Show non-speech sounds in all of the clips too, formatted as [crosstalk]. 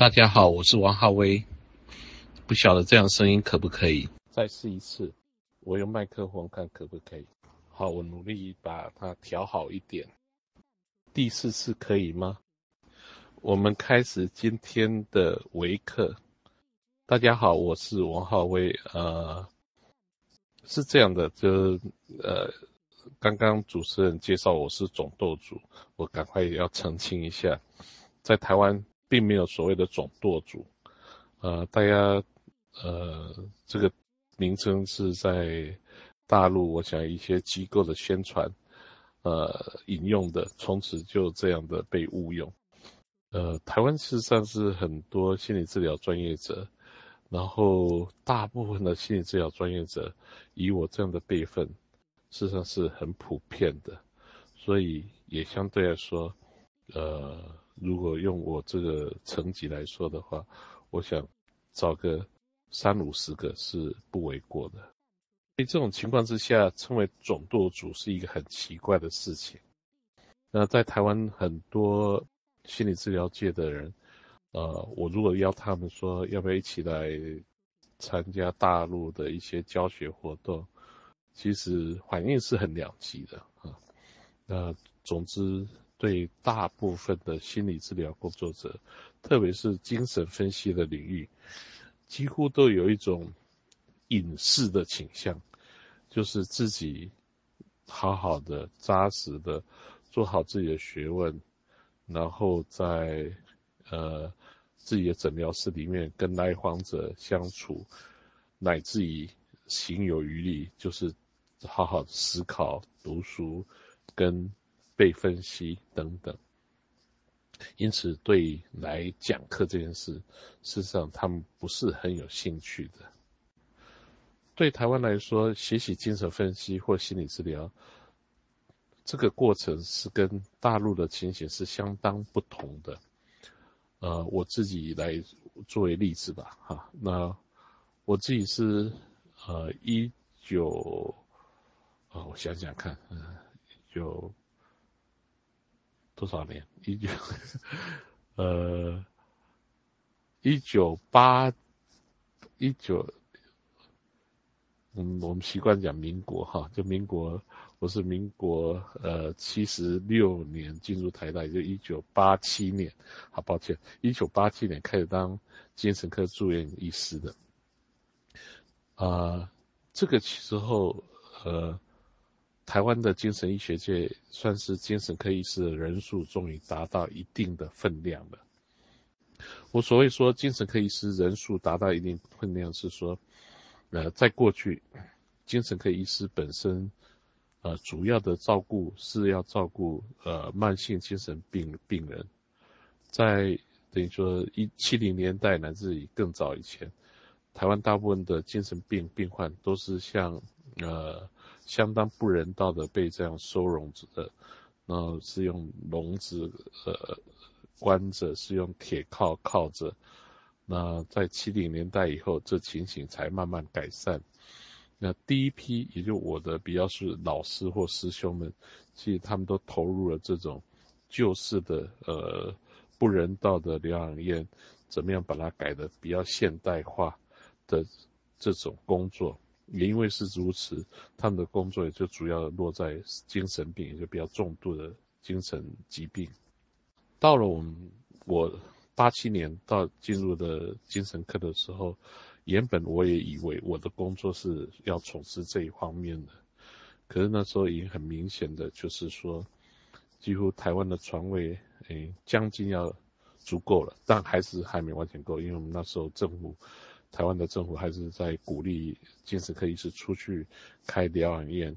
大家好，我是王浩威。不晓得这样声音可不可以？再试一次，我用麦克风看可不可以？好，我努力把它调好一点。第四次可以吗？我们开始今天的微课。大家好，我是王浩威。呃，是这样的，就呃，刚刚主持人介绍我是总舵主，我赶快要澄清一下，在台湾。并没有所谓的总舵主，呃，大家，呃，这个名称是在大陆，我想一些机构的宣传，呃，引用的，从此就这样的被误用。呃，台湾事实上是很多心理治疗专业者，然后大部分的心理治疗专业者，以我这样的辈分，事实上是很普遍的，所以也相对来说，呃。如果用我这个层级来说的话，我想找个三五十个是不为过的。在这种情况之下，称为总舵主是一个很奇怪的事情。那在台湾很多心理治疗界的人，呃，我如果邀他们说要不要一起来参加大陆的一些教学活动，其实反应是很两极的啊。那总之。对大部分的心理治疗工作者，特别是精神分析的领域，几乎都有一种隐士的倾向，就是自己好好的、扎实的做好自己的学问，然后在呃自己的诊疗室里面跟来访者相处，乃至于行有余力，就是好好思考、读书跟。被分析等等，因此对来讲课这件事，事实上他们不是很有兴趣的。对台湾来说，学习精神分析或心理治疗，这个过程是跟大陆的情形是相当不同的。呃，我自己来作为例子吧，哈，那我自己是呃一九，啊，我想想看，嗯，九。多少年？一九，呃，一九八，一九，嗯，我们习惯讲民国哈，就民国，我是民国呃七十六年进入台大，也就一九八七年，好抱歉，一九八七年开始当精神科住院医师的，啊，这个时候呃。台湾的精神医学界算是精神科医师的人数终于达到一定的分量了。我所谓说精神科医师人数达到一定分量，是说，呃，在过去，精神科医师本身，呃，主要的照顾是要照顾呃慢性精神病病人，在等于说一七零年代乃至于更早以前，台湾大部分的精神病病患都是像呃。相当不人道的被这样收容着的，那是用笼子呃关着，是用铁铐铐着。那在七零年代以后，这情形才慢慢改善。那第一批，也就我的比较是老师或师兄们，其实他们都投入了这种旧式的呃不人道的疗养院，怎么样把它改的比较现代化的这种工作。也因为是如此，他们的工作也就主要落在精神病，也就比较重度的精神疾病。到了我们我八七年到进入的精神科的时候，原本我也以为我的工作是要从事这一方面的，可是那时候已经很明显的就是说，几乎台湾的床位，诶，将近要足够了，但还是还没完全够，因为我们那时候政府。台湾的政府还是在鼓励精神科医师出去开疗养院，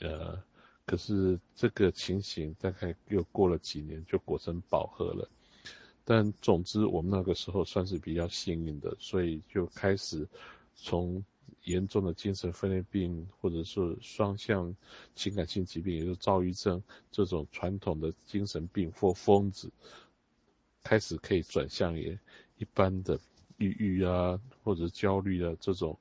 呃，可是这个情形大概又过了几年就果真饱和了。但总之，我们那个时候算是比较幸运的，所以就开始从严重的精神分裂病，或者是双向情感性疾病，也就是躁郁症这种传统的精神病或疯子，开始可以转向也一般的。抑郁啊，或者焦虑啊，这种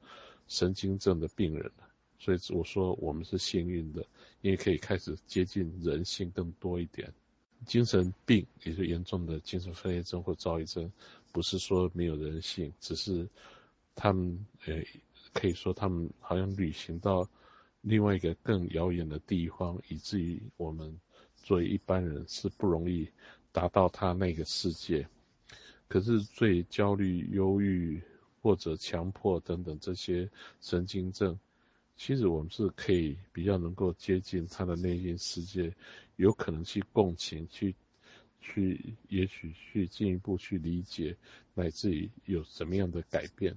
神经症的病人，所以我说我们是幸运的，因为可以开始接近人性更多一点。精神病，也就严重的精神分裂症或躁郁症，不是说没有人性，只是他们呃，可以说他们好像旅行到另外一个更遥远的地方，以至于我们作为一般人是不容易达到他那个世界。可是最焦虑、忧郁或者强迫等等这些神经症，其实我们是可以比较能够接近他的内心世界。有可能去共情，去，去，也许去进一步去理解，乃至于有什么样的改变。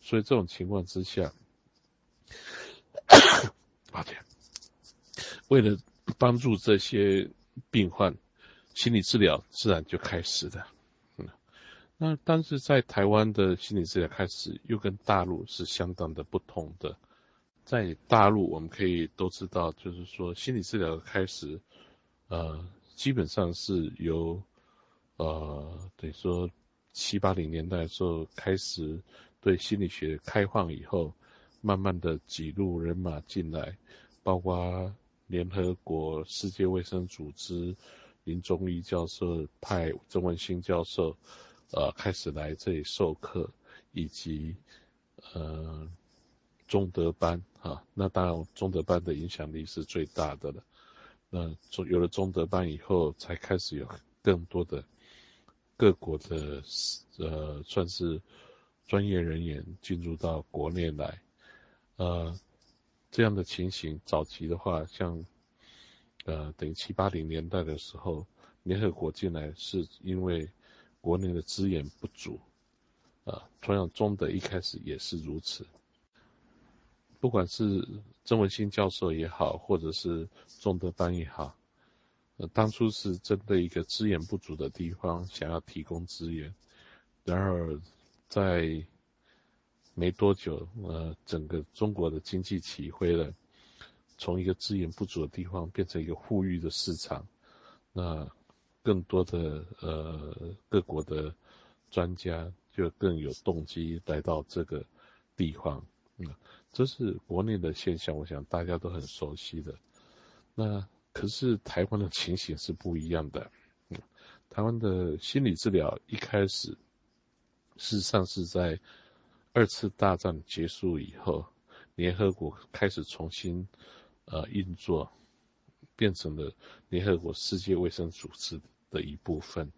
所以这种情况之下，[coughs] 抱歉，为了帮助这些病患，心理治疗自然就开始了。那但是在台湾的心理治疗开始，又跟大陆是相当的不同的。在大陆，我们可以都知道，就是说心理治疗的开始。呃，基本上是由，呃，等于说七八零年代的时候开始对心理学开放以后，慢慢的挤入人马进来，包括联合国、世界卫生组织林中义教授派曾文新教授，呃，开始来这里授课，以及呃中德班啊，那当然中德班的影响力是最大的了。那中有了中德班以后，才开始有更多的各国的呃，算是专业人员进入到国内来，呃，这样的情形，早期的话，像呃，等于七八零年代的时候，联合国进来是因为国内的资源不足，啊，同样中德一开始也是如此。不管是曾文新教授也好，或者是中德班也好，呃，当初是针对一个资源不足的地方，想要提供资源。然而，在没多久，呃，整个中国的经济起飞了，从一个资源不足的地方变成一个富裕的市场，那更多的呃各国的专家就更有动机来到这个地方，嗯。这是国内的现象，我想大家都很熟悉的。那可是台湾的情形是不一样的。嗯，台湾的心理治疗一开始，事实上是在二次大战结束以后，联合国开始重新呃运作，变成了联合国世界卫生组织的一部分。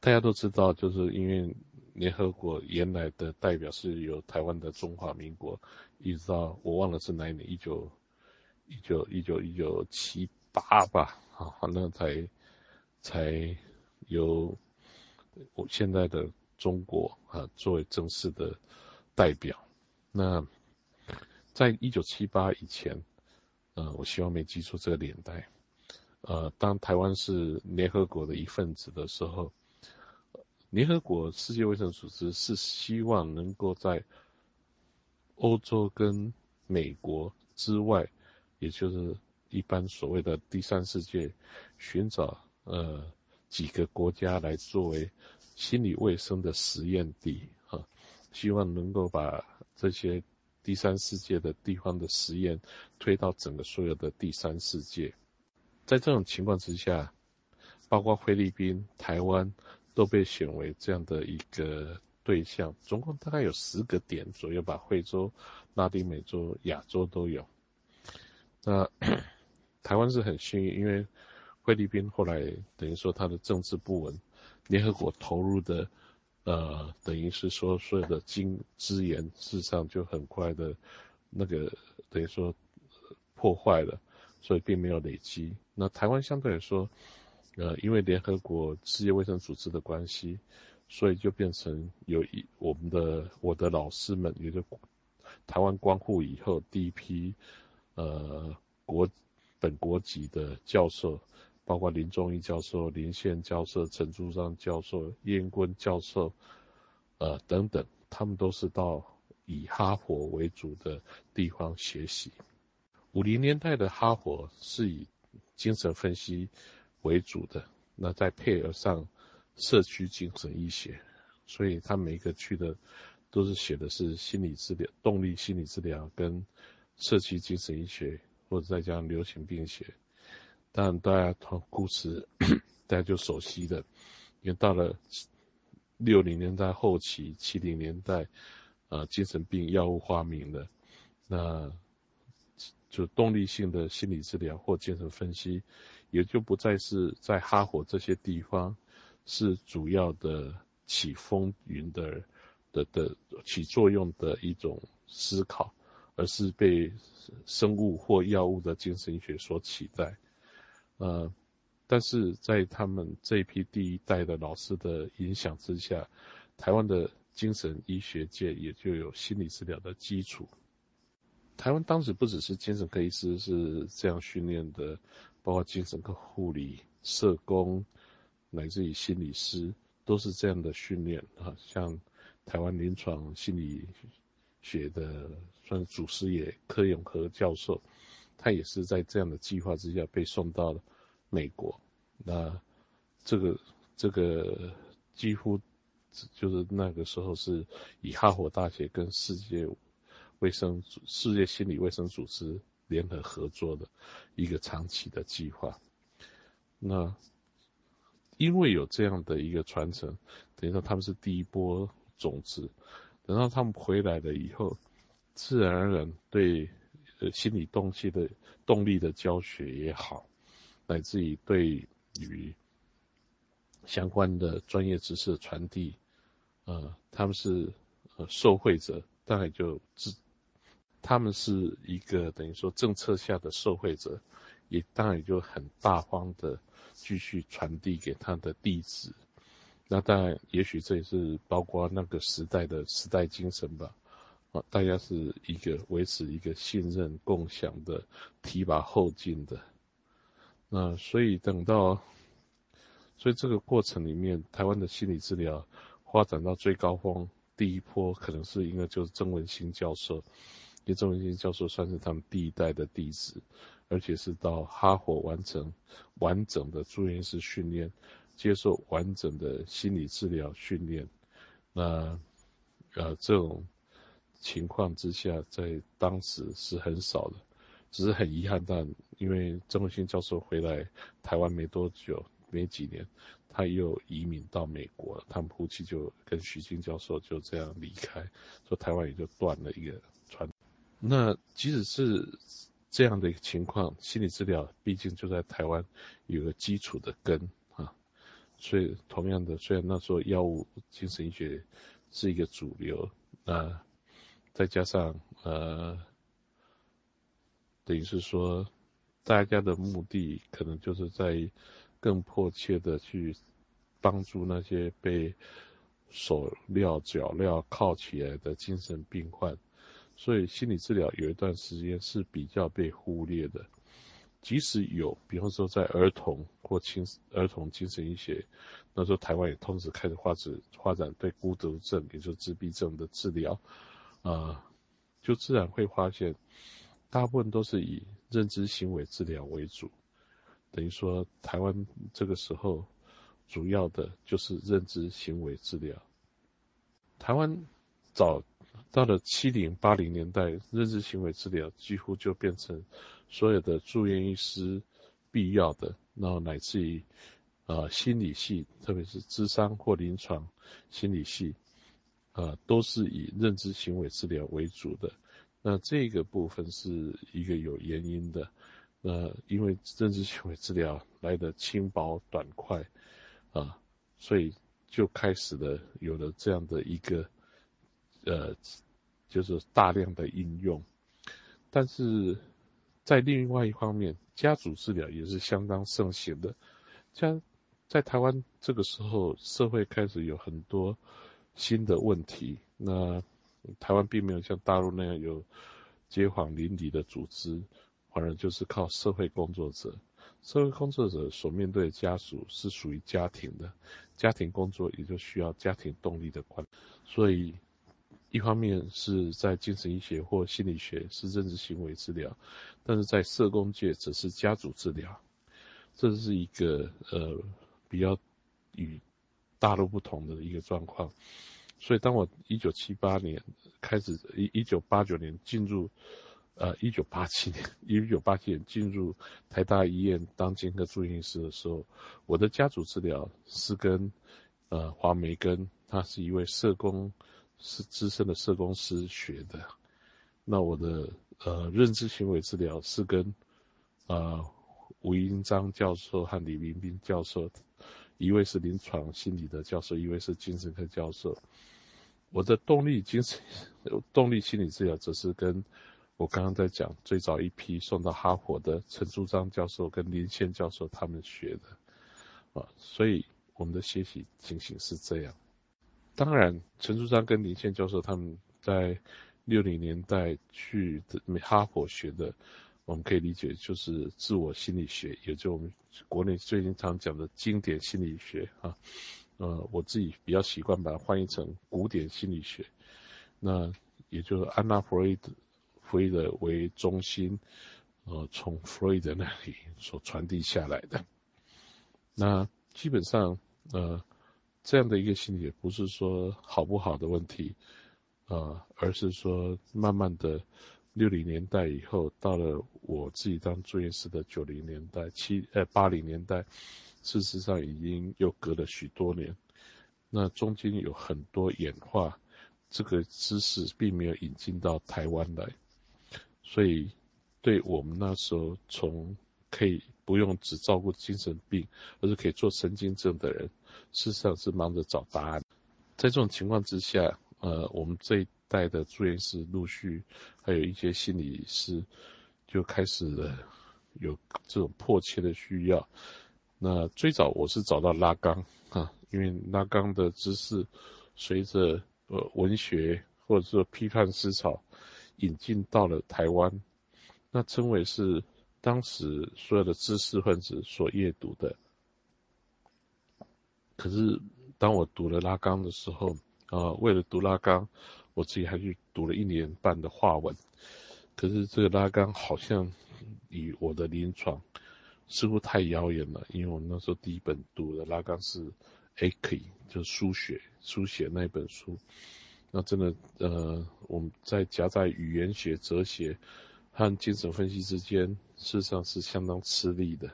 大家都知道，就是因为。联合国原来的代表是由台湾的中华民国，一直到我忘了是哪一年，一九一九一九一九七八吧，啊，反正才才由我现在的中国啊作为正式的代表。那在一九七八以前，呃，我希望没记错这个年代，呃，当台湾是联合国的一份子的时候。联合国世界卫生组织是希望能够在欧洲跟美国之外，也就是一般所谓的第三世界，寻找呃几个国家来作为心理卫生的实验地啊，希望能够把这些第三世界的地方的实验推到整个所有的第三世界。在这种情况之下，包括菲律宾、台湾。都被选为这样的一个对象，总共大概有十个点左右吧，非洲、拉丁美洲、亚洲都有。那 [coughs] 台湾是很幸运，因为菲律宾后来等于说它的政治不稳，联合国投入的呃，等于是说所有的金资源事实上就很快的，那个等于说破坏了，所以并没有累积。那台湾相对来说。呃，因为联合国世界卫生组织的关系，所以就变成有一我们的我的老师们，也就台湾光复以后第一批呃国本国籍的教授，包括林中义教授、林宪教授、陈竹章教授、燕坤教授，呃等等，他们都是到以哈佛为主的地方学习。五零年代的哈佛是以精神分析。为主的，那再配合上社区精神医学，所以他每一个区的都是写的是心理治疗、动力心理治疗跟社区精神医学，或者再加上流行病学。当然，大家从故事 [coughs] 大家就熟悉的，因为到了六零年代后期、七零年代，呃，精神病药物发明的，那就动力性的心理治疗或精神分析，也就不再是在哈佛这些地方是主要的起风云的的的起作用的一种思考，而是被生物或药物的精神医学所取代。呃，但是在他们这一批第一代的老师的影响之下，台湾的精神医学界也就有心理治疗的基础。台湾当时不只是精神科医师是这样训练的，包括精神科护理、社工，乃至于心理师，都是这样的训练啊。像台湾临床心理学的算祖师爷柯永和教授，他也是在这样的计划之下被送到了。美国，那这个这个几乎就是那个时候是以哈佛大学跟世界卫生世界心理卫生组织联合合作的一个长期的计划。那因为有这样的一个传承，等于说他们是第一波种子，等到他们回来了以后，自然而然对呃心理动机的动力的教学也好。乃至于对于相关的专业知识的传递，呃，他们是呃受惠者，当然就自他们是一个等于说政策下的受惠者，也当然也就很大方的继续传递给他的弟子。那当然，也许这也是包括那个时代的时代精神吧，啊，大家是一个维持一个信任共享的提拔后进的。那所以等到，所以这个过程里面，台湾的心理治疗发展到最高峰，第一波可能是应该就是曾文新教授，因为曾文新教授算是他们第一代的弟子，而且是到哈佛完成完整的住院式训练，接受完整的心理治疗训练。那呃这种情况之下，在当时是很少的。只是很遗憾，但因为郑文新教授回来台湾没多久，没几年，他又移民到美国，他们夫妻就跟徐静教授就这样离开，说台湾也就断了一个传。那即使是这样的一个情况，心理治疗毕竟就在台湾有个基础的根啊，所以同样的，虽然那时候药物精神医学是一个主流，那再加上呃。等于是说，大家的目的可能就是在更迫切的去帮助那些被手镣脚镣铐起来的精神病患，所以心理治疗有一段时间是比较被忽略的。即使有，比方说在儿童或青儿童精神医学，那时候台湾也同时开始发展发展对孤独症，也就是自闭症的治疗，啊，就自然会发现。大部分都是以认知行为治疗为主，等于说台湾这个时候主要的就是认知行为治疗。台湾早到了七零八零年代，认知行为治疗几乎就变成所有的住院医师必要的，然后乃至于呃心理系，特别是智商或临床心理系，呃都是以认知行为治疗为主的。那这个部分是一个有原因的，那因为认知行为治疗来的轻薄短快，啊，所以就开始了有了这样的一个，呃，就是大量的应用。但是在另外一方面，家族治疗也是相当盛行的。像在台湾这个时候，社会开始有很多新的问题，那。台湾并没有像大陆那样有街坊邻里的组织，反而就是靠社会工作者。社会工作者所面对的家属是属于家庭的，家庭工作也就需要家庭动力的管。所以，一方面是在精神医学或心理学是认知行为治疗，但是在社工界则是家族治疗。这是一个呃比较与大陆不同的一个状况。所以，当我一九七八年开始，一一九八九年进入呃，一九八七年，一九八七年进入台大医院当精科住院医师的时候，我的家族治疗是跟呃黄梅根，他是一位社工，是资深的社工师学的。那我的呃认知行为治疗是跟呃吴英章教授和李明斌教授。一位是临床心理的教授，一位是精神科教授。我的动力精神动力心理治疗，则是跟我刚刚在讲最早一批送到哈佛的陈朱章教授跟林宪教授他们学的啊，所以我们的学习情形是这样。当然，陈朱章跟林宪教授他们在六零年代去哈佛学的。我们可以理解就是自我心理学，也就我们国内最近常讲的经典心理学啊。呃，我自己比较习惯把它翻译成古典心理学。那也就是安娜弗瑞德，弗瑞德为中心，呃，从弗瑞德那里所传递下来的。那基本上，呃，这样的一个心理学不是说好不好的问题，呃，而是说慢慢的。六零年代以后，到了我自己当住院师的九零年代、七呃八零年代，事实上已经又隔了许多年。那中间有很多演化，这个知识并没有引进到台湾来，所以对我们那时候从可以不用只照顾精神病，而是可以做神经症的人，事实上是忙着找答案。在这种情况之下，呃，我们这一。代的住院师陆续，还有一些心理师就开始了有这种迫切的需要。那最早我是找到拉冈啊，因为拉冈的知识随着呃文学或者说批判思潮引进到了台湾，那称为是当时所有的知识分子所阅读的。可是当我读了拉冈的时候，啊，为了读拉冈。我自己还去读了一年半的话文，可是这个拉冈好像与我的临床似乎太遥远了，因为我那时候第一本读的拉冈是《A K》，就是书写书写那本书，那真的呃，我们在夹在语言学、哲学和精神分析之间，事实上是相当吃力的，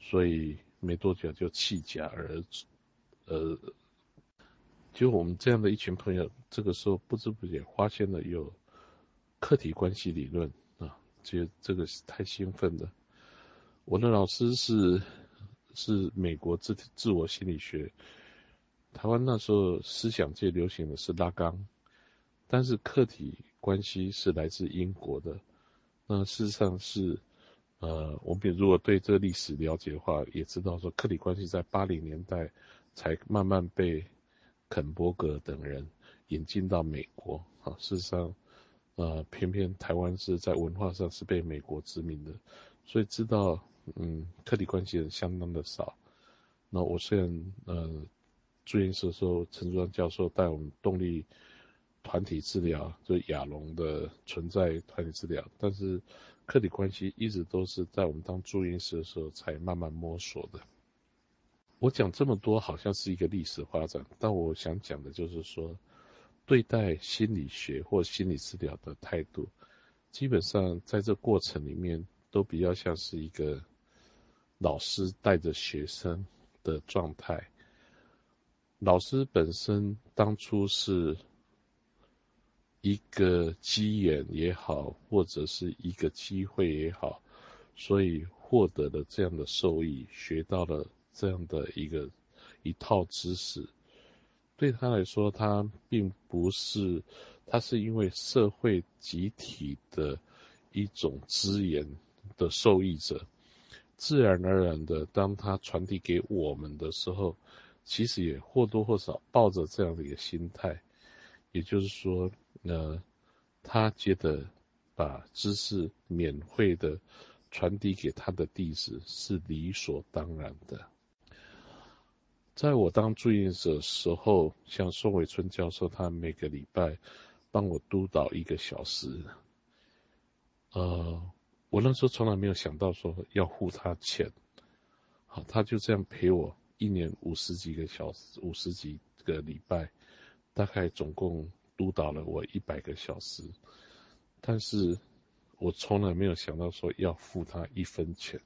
所以没多久就弃甲而呃。就我们这样的一群朋友，这个时候不知不觉发现了有客体关系理论啊，觉得这个是太兴奋了。我的老师是是美国自自我心理学，台湾那时候思想界流行的是拉缸，但是客体关系是来自英国的。那事实上是，呃，我们如果对这个历史了解的话，也知道说客体关系在八零年代才慢慢被。肯伯格等人引进到美国啊，事实上，呃，偏偏台湾是在文化上是被美国殖民的，所以知道，嗯，客体关系人相当的少。那我虽然呃住院时的时候，陈竹教授带我们动力团体治疗，就亚龙的存在团体治疗，但是客体关系一直都是在我们当住院师的时候才慢慢摸索的。我讲这么多，好像是一个历史发展，但我想讲的就是说，对待心理学或心理治疗的态度，基本上在这过程里面都比较像是一个老师带着学生的状态。老师本身当初是一个机缘也好，或者是一个机会也好，所以获得了这样的受益，学到了。这样的一个一套知识，对他来说，他并不是，他是因为社会集体的一种资源的受益者，自然而然的，当他传递给我们的时候，其实也或多或少抱着这样的一个心态，也就是说，呃，他觉得把知识免费的传递给他的弟子是理所当然的。在我当住院者的时候，像宋伟春教授，他每个礼拜帮我督导一个小时。呃，我那时候从来没有想到说要付他钱，好，他就这样陪我一年五十几个小时，五十几个礼拜，大概总共督导了我一百个小时。但是我从来没有想到说要付他一分钱，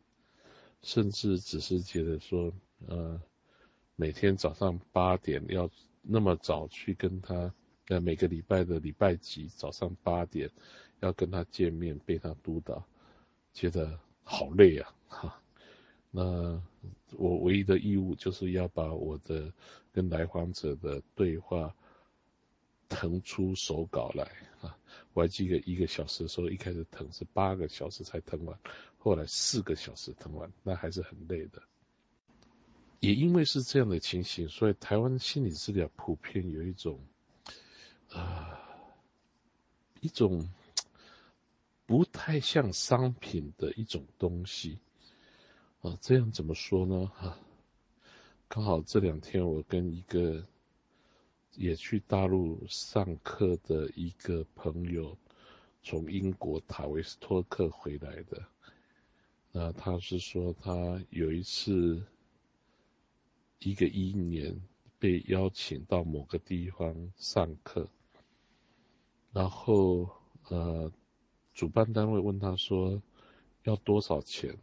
甚至只是觉得说，呃，每天早上八点要那么早去跟他，呃，每个礼拜的礼拜几早上八点要跟他见面，被他督导，觉得好累啊，哈。那我唯一的义务就是要把我的跟来访者的对话腾出手稿来啊。我还记得一个小时的时候，一开始腾是八个小时才腾完，后来四个小时腾完，那还是很累的。也因为是这样的情形，所以台湾心理治疗普遍有一种，啊，一种不太像商品的一种东西。啊，这样怎么说呢？哈，刚好这两天我跟一个。也去大陆上课的一个朋友，从英国塔维斯托克回来的。那他是说，他有一次一个一年被邀请到某个地方上课，然后呃，主办单位问他说要多少钱？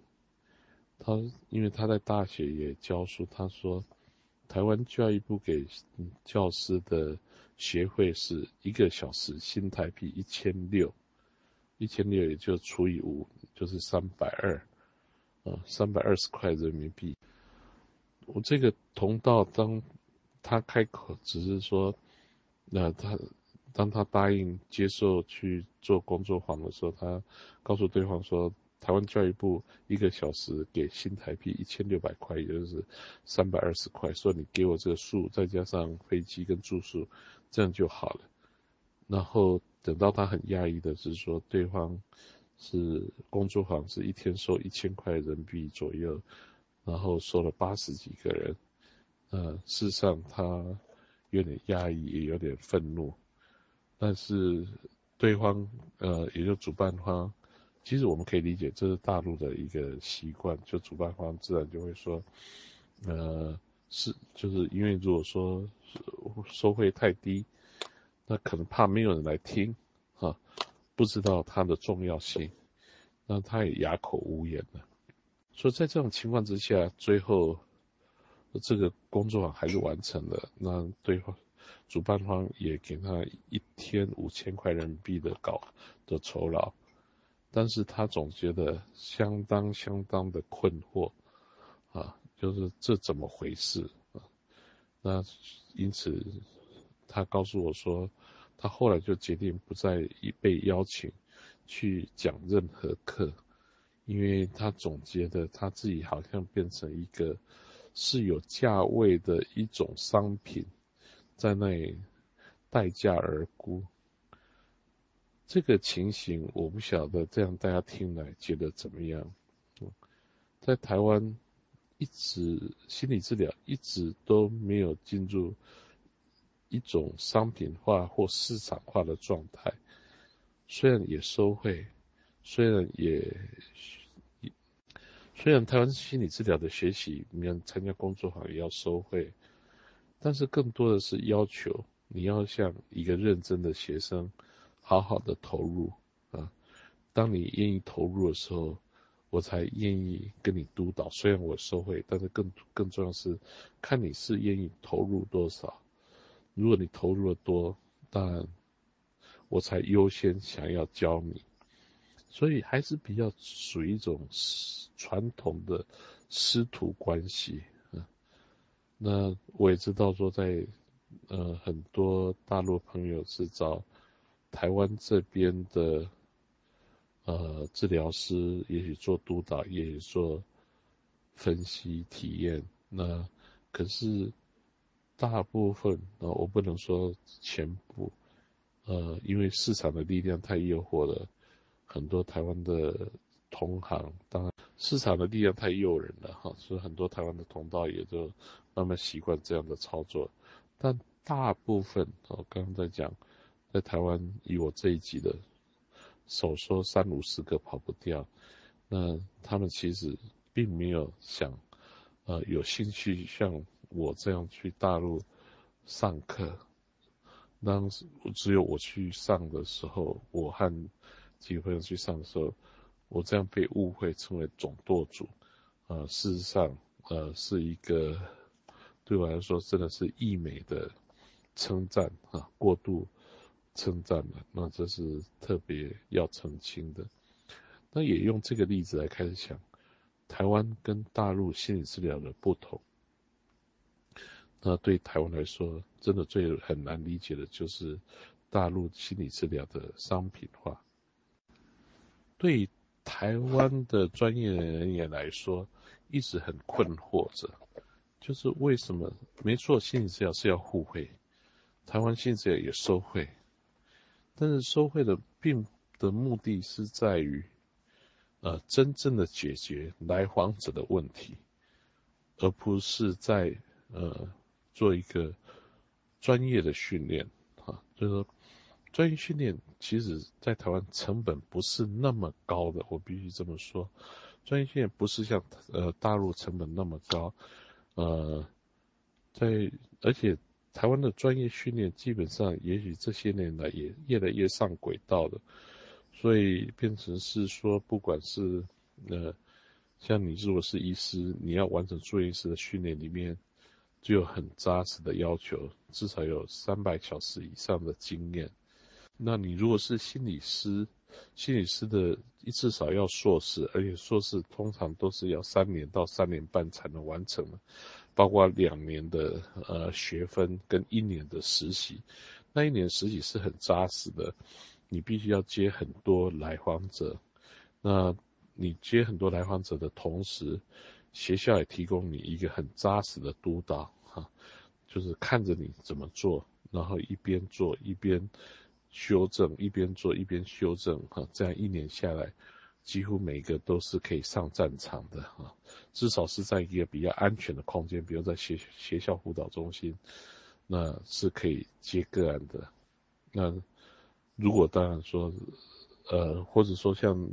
他因为他在大学也教书，他说。台湾教育部给教师的学费是一个小时新台币一千六，一千六也就除以五，就是三百二，啊，三百二十块人民币。我这个同道当他开口，只是说，那他当他答应接受去做工作坊的时候，他告诉对方说。台湾教育部一个小时给新台币一千六百块，也就是三百二十块。说你给我这个数，再加上飞机跟住宿，这样就好了。然后等到他很讶异的是说，对方是工作坊是一天收一千块人民币左右，然后收了八十几个人。呃，事实上他有点压抑，也有点愤怒。但是对方呃，也就主办方。其实我们可以理解，这是大陆的一个习惯，就主办方自然就会说，呃，是就是因为如果说收费太低，那可能怕没有人来听，哈，不知道它的重要性，那他也哑口无言了。所以在这种情况之下，最后这个工作还是完成了，那对方主办方也给他一天五千块人民币的稿的酬劳。但是他总觉得相当相当的困惑，啊，就是这怎么回事啊？那因此，他告诉我说，他后来就决定不再被邀请去讲任何课，因为他总觉得他自己好像变成一个是有价位的一种商品，在那里待价而沽。这个情形我不晓得，这样大家听来觉得怎么样？在台湾，一直心理治疗一直都没有进入一种商品化或市场化的状态。虽然也收费，虽然也虽然台湾心理治疗的学习，你要参加工作坊也要收费，但是更多的是要求你要像一个认真的学生。好好的投入啊！当你愿意投入的时候，我才愿意跟你督导。虽然我收费，但是更更重要是看你是愿意投入多少。如果你投入的多，当然我才优先想要教你。所以还是比较属于一种传统的师徒关系啊。那我也知道说，在呃很多大陆朋友是找。台湾这边的呃治疗师，也许做督导，也许做分析体验。那可是大部分啊，我不能说全部，呃，因为市场的力量太诱惑了，很多台湾的同行，当然市场的力量太诱人了哈，所以很多台湾的同道也就慢慢习惯这样的操作。但大部分，我刚刚在讲。在台湾，以我这一级的，手说三五十个跑不掉，那他们其实并没有想，呃，有兴趣像我这样去大陆上课。当时只有我去上的时候，我和机会去上的时候，我这样被误会称为总舵主，呃，事实上，呃，是一个对我来说真的是溢美的称赞啊，过度称赞了，那这是特别要澄清的。那也用这个例子来开始想，台湾跟大陆心理治疗的不同。那对台湾来说，真的最很难理解的就是大陆心理治疗的商品化。对台湾的专业人员来说，一直很困惑着，就是为什么？没错，心理治疗是要互惠，台湾心理治疗也收费，但是收费的并的目的是在于，呃，真正的解决来访者的问题，而不是在呃。做一个专业的训练，啊，就是说，专业训练其实在台湾成本不是那么高的，我必须这么说，专业训练不是像呃大陆成本那么高，呃，在而且台湾的专业训练基本上也许这些年来也越来越上轨道了，所以变成是说，不管是呃像你如果是医师，你要完成住院医师的训练里面。就有很扎实的要求，至少有三百小时以上的经验。那你如果是心理师，心理师的至少要硕士，而且硕士通常都是要三年到三年半才能完成，包括两年的呃学分跟一年的实习。那一年实习是很扎实的，你必须要接很多来访者。那你接很多来访者的同时，学校也提供你一个很扎实的督导，哈，就是看着你怎么做，然后一边做一边修正，一边做一边修正，哈，这样一年下来，几乎每个都是可以上战场的，哈，至少是在一个比较安全的空间，比如在学学校辅导中心，那是可以接个案的。那如果当然说，呃，或者说像。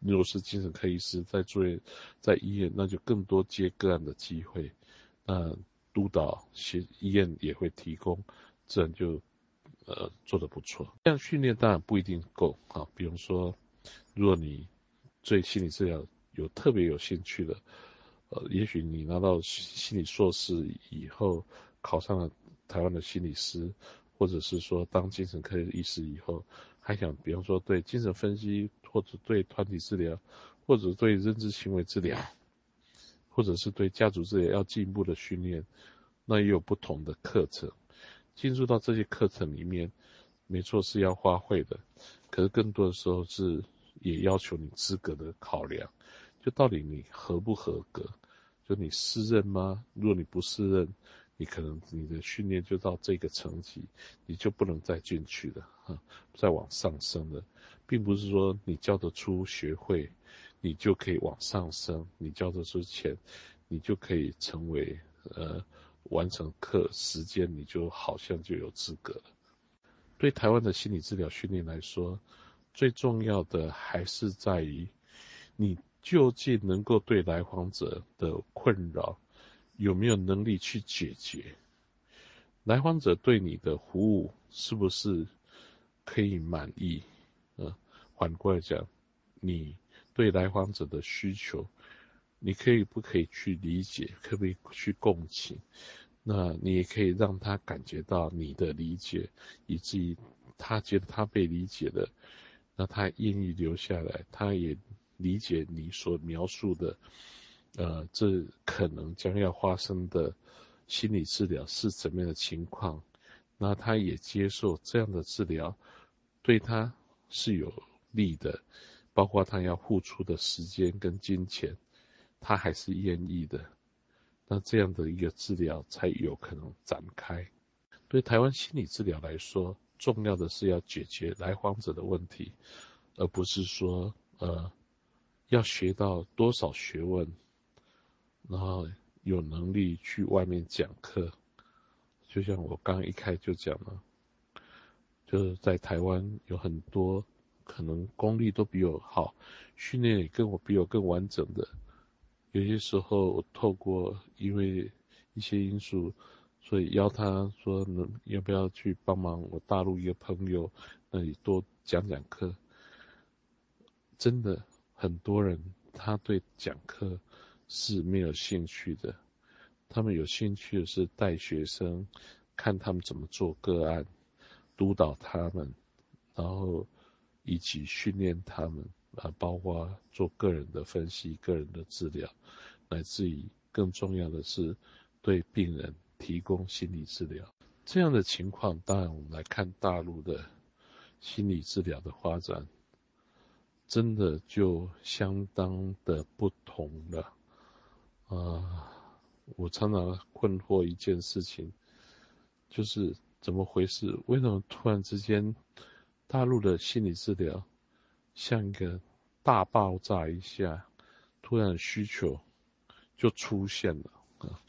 如果是精神科医师在住院，在医院，那就更多接个案的机会。那督导协医院也会提供，这样就呃做得不错。这样训练当然不一定够啊。比如说，如果你对心理治疗有特别有兴趣的，呃，也许你拿到心理硕士以后，考上了台湾的心理师，或者是说当精神科医师以后，还想，比方说对精神分析。或者对团体治疗，或者对认知行为治疗，或者是对家族治疗要进一步的训练，那也有不同的课程。进入到这些课程里面，没错是要花费的，可是更多的时候是也要求你资格的考量，就到底你合不合格，就你适任吗？如果你不适任，你可能你的训练就到这个层级，你就不能再进去了，哈，再往上升了。并不是说你教得出学会，你就可以往上升；你教得出钱，你就可以成为呃完成课时间，你就好像就有资格了。对台湾的心理治疗训练来说，最重要的还是在于你究竟能够对来访者的困扰有没有能力去解决，来访者对你的服务是不是可以满意。呃，反过来讲，你对来访者的需求，你可以不可以去理解，可不可以去共情？那你也可以让他感觉到你的理解，以至于他觉得他被理解了，那他愿意留下来，他也理解你所描述的，呃，这可能将要发生的心理治疗是怎么样的情况，那他也接受这样的治疗，对他。是有利的，包括他要付出的时间跟金钱，他还是愿意的。那这样的一个治疗才有可能展开。对台湾心理治疗来说，重要的是要解决来访者的问题，而不是说呃要学到多少学问，然后有能力去外面讲课。就像我刚一开就讲了。就是在台湾有很多可能功力都比我好，训练也跟我比我更完整的。有些时候我透过因为一些因素，所以邀他说能要不要去帮忙我大陆一个朋友那里多讲讲课。真的很多人他对讲课是没有兴趣的，他们有兴趣的是带学生，看他们怎么做个案，督导他们，然后以及训练他们啊，包括做个人的分析、个人的治疗，乃至于更重要的是对病人提供心理治疗。这样的情况，当然我们来看大陆的心理治疗的发展，真的就相当的不同了。啊，我常常困惑一件事情，就是怎么回事？为什么突然之间，大陆的心理治疗像一个大爆炸一下，突然需求就出现了？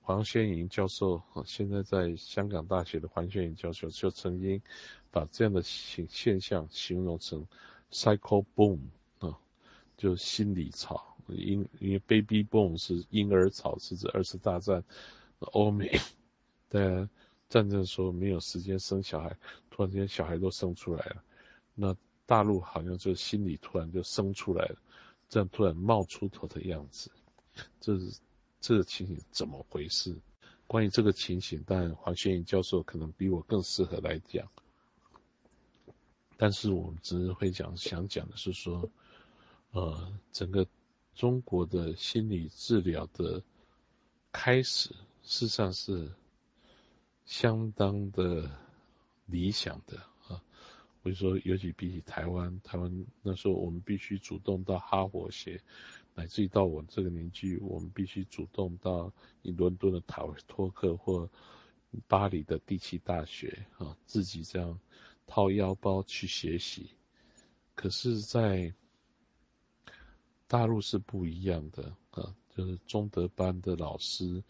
黄先莹教授现在在香港大学的黄先莹教授就曾经把这样的现现象形容成 “cycle boom” 啊，就心理潮。因因为 “baby boom” 是婴儿潮，是指二次大战欧美 [laughs] 在战争时候没有时间生小孩，突然间小孩都生出来了。那大陆好像就心理突然就生出来了，这样突然冒出头的样子，这是。这个情形怎么回事？关于这个情形，当然黄轩颖教授可能比我更适合来讲。但是我们只是会讲，想讲的是说，呃，整个中国的心理治疗的开始，事实上是相当的理想的。我就说，尤其比起台湾，台湾那时候我们必须主动到哈佛学。乃至于到我这个年纪，我们必须主动到你伦敦的塔维托克或巴黎的第七大学啊，自己这样掏腰包去学习。可是，在大陆是不一样的啊，就是中德班的老师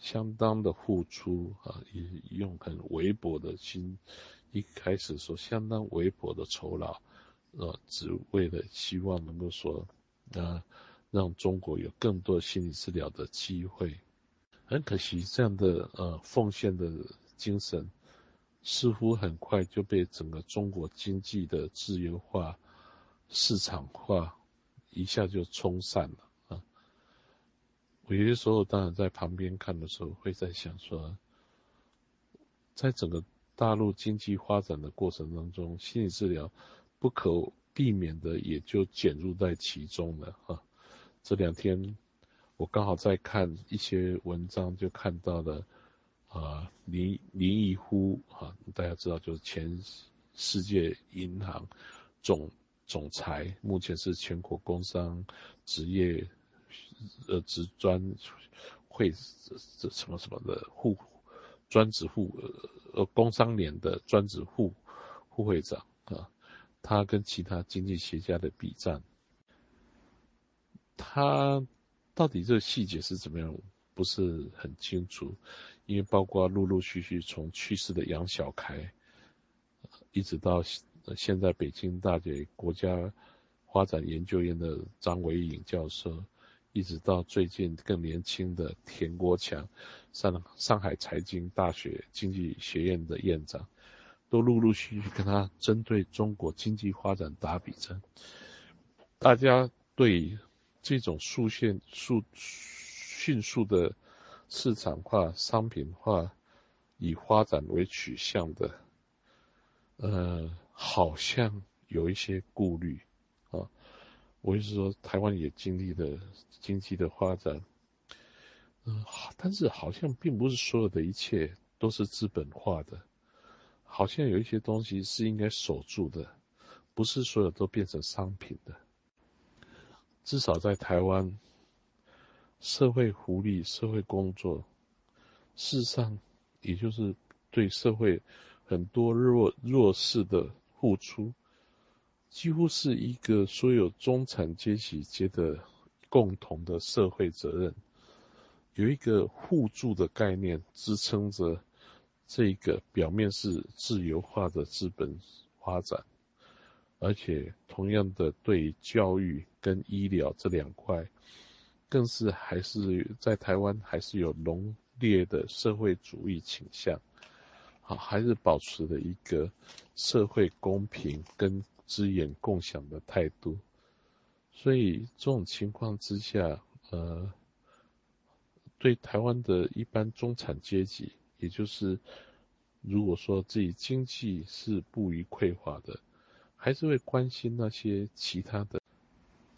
相当的付出啊，也用很微薄的心，一开始说相当微薄的酬劳，呃，只为了希望能够说呃。让中国有更多心理治疗的机会，很可惜，这样的呃奉献的精神，似乎很快就被整个中国经济的自由化、市场化一下就冲散了啊！有些时候当然在旁边看的时候，会在想说，在整个大陆经济发展的过程当中，心理治疗不可避免的也就卷入在其中了啊！这两天，我刚好在看一些文章，就看到了，啊，林林毅夫啊，大家知道就是前世界银行总总裁，目前是全国工商职业呃职专会这什么什么的副专职副呃工商联的专职副副会长啊，他跟其他经济学家的比战。他到底这个细节是怎么样，不是很清楚，因为包括陆陆续续从去世的杨小凯，一直到现在北京大学国家发展研究院的张维颖教授，一直到最近更年轻的田国强，上上海财经大学经济学院的院长，都陆陆续续跟他针对中国经济发展打比针，大家对。这种速现速迅速的市场化、商品化，以发展为取向的，呃，好像有一些顾虑。我意思说，台湾也经历了经济的发展，嗯，但是好像并不是所有的一切都是资本化的，好像有一些东西是应该守住的，不是所有都变成商品的。至少在台湾，社会福利、社会工作，事实上，也就是对社会很多弱弱势的付出，几乎是一个所有中产阶级觉得共同的社会责任。有一个互助的概念支撑着这个表面是自由化的资本发展。而且，同样的，对教育跟医疗这两块，更是还是在台湾还是有浓烈的社会主义倾向，好，还是保持了一个社会公平跟资源共享的态度。所以这种情况之下，呃，对台湾的一般中产阶级，也就是如果说自己经济是不予匮乏的，还是会关心那些其他的。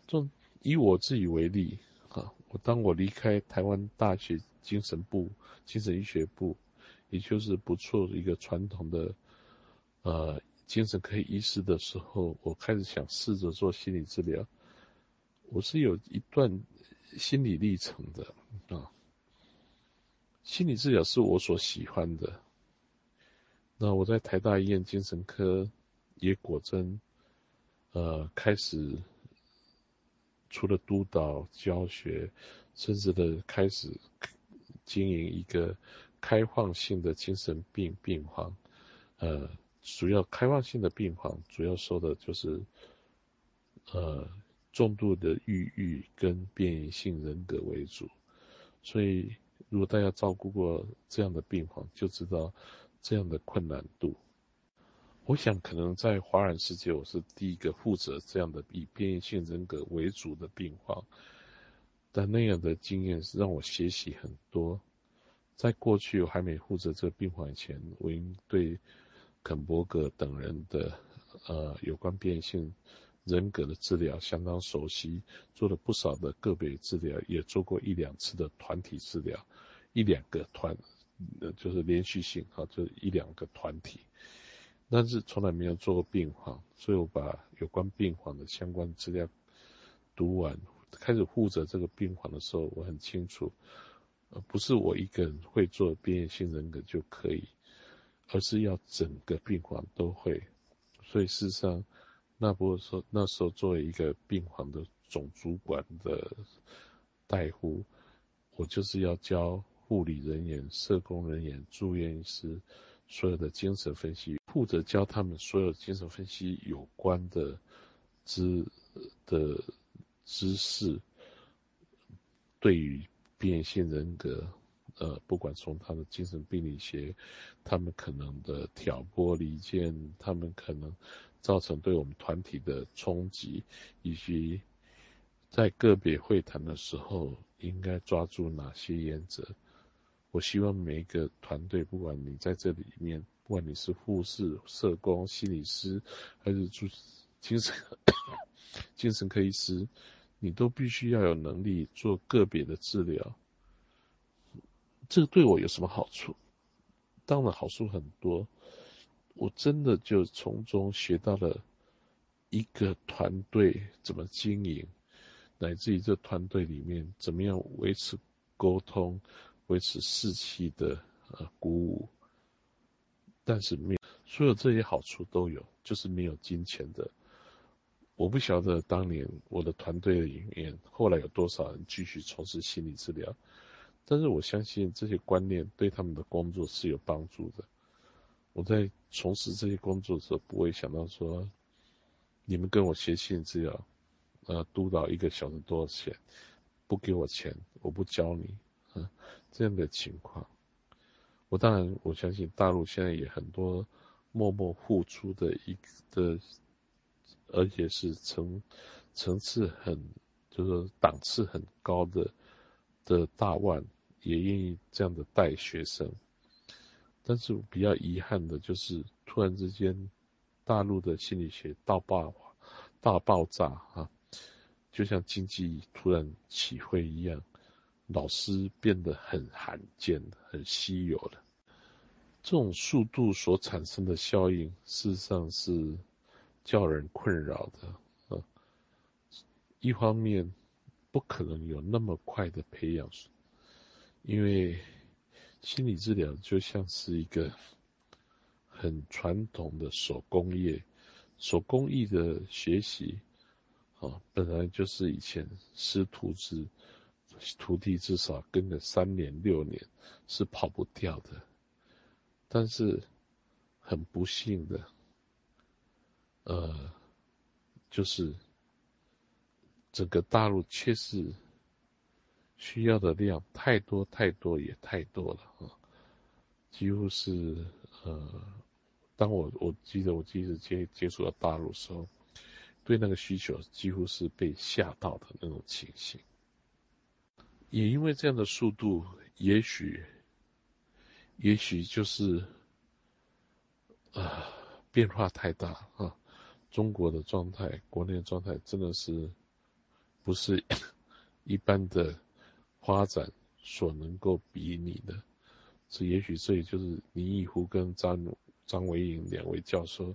就以我自己为例，啊，我当我离开台湾大学精神部、精神医学部，也就是不错的一个传统的，呃，精神科医师的时候，我开始想试着做心理治疗。我是有一段心理历程的啊，心理治疗是我所喜欢的。那我在台大医院精神科也果真，呃，开始除了督导教学，甚至的开始经营一个开放性的精神病病房，呃，主要开放性的病房主要说的就是，呃。重度的抑郁跟变异性人格为主，所以如果大家照顾过这样的病房，就知道这样的困难度。我想可能在华人世界，我是第一个负责这样的以变异性人格为主的病房，但那样的经验是让我学习很多。在过去我还没负责这个病房以前，我应对肯伯格等人的呃有关变异性。人格的治疗相当熟悉，做了不少的个别治疗，也做过一两次的团体治疗，一两个团，就是连续性哈，就一两个团体，但是从来没有做过病房，所以我把有关病房的相关资料读完，开始负责这个病房的时候，我很清楚，不是我一个人会做边缘性人格就可以，而是要整个病房都会，所以事实上。那不是说那时候作为一个病房的总主管的大夫，我就是要教护理人员、社工人员、住院医师所有的精神分析，负责教他们所有精神分析有关的知的知识，对于变性人格，呃，不管从他的精神病理学，他们可能的挑拨离间，他们可能。造成对我们团体的冲击，以及在个别会谈的时候应该抓住哪些原则。我希望每一个团队，不管你在这里面，不管你是护士、社工、心理师，还是住精神 [coughs] 精神科医师，你都必须要有能力做个别的治疗。这个对我有什么好处？当然好处很多。我真的就从中学到了一个团队怎么经营，乃至于这团队里面怎么样维持沟通、维持士气的呃鼓舞。但是没有所有这些好处都有，就是没有金钱的。我不晓得当年我的团队里面后来有多少人继续从事心理治疗，但是我相信这些观念对他们的工作是有帮助的。我在从事这些工作的时候，不会想到说，你们跟我学心理治疗，呃，督导一个小时多少钱？不给我钱，我不教你，啊，这样的情况。我当然我相信大陆现在也很多默默付出的一的，而且是层层次很，就是说档次很高的的大腕，也愿意这样的带学生。但是比较遗憾的就是，突然之间，大陆的心理学大爆大爆炸啊，就像经济突然起飞一样，老师变得很罕见、很稀有了。这种速度所产生的效应，事实上是叫人困扰的啊。一方面，不可能有那么快的培养，因为。心理治疗就像是一个很传统的手工业，手工艺的学习，啊，本来就是以前师徒制，徒弟至少跟个三年六年是跑不掉的，但是很不幸的，呃，就是整个大陆确实。需要的量太多太多也太多了啊！几乎是呃，当我我记得我第一次接接触到大陆时候，对那个需求几乎是被吓到的那种情形。也因为这样的速度，也许，也许就是，啊，变化太大啊！中国的状态，国内的状态，真的是不是一般的发展所能够比拟的。这也许这也就是林毅夫跟张张维迎两位教授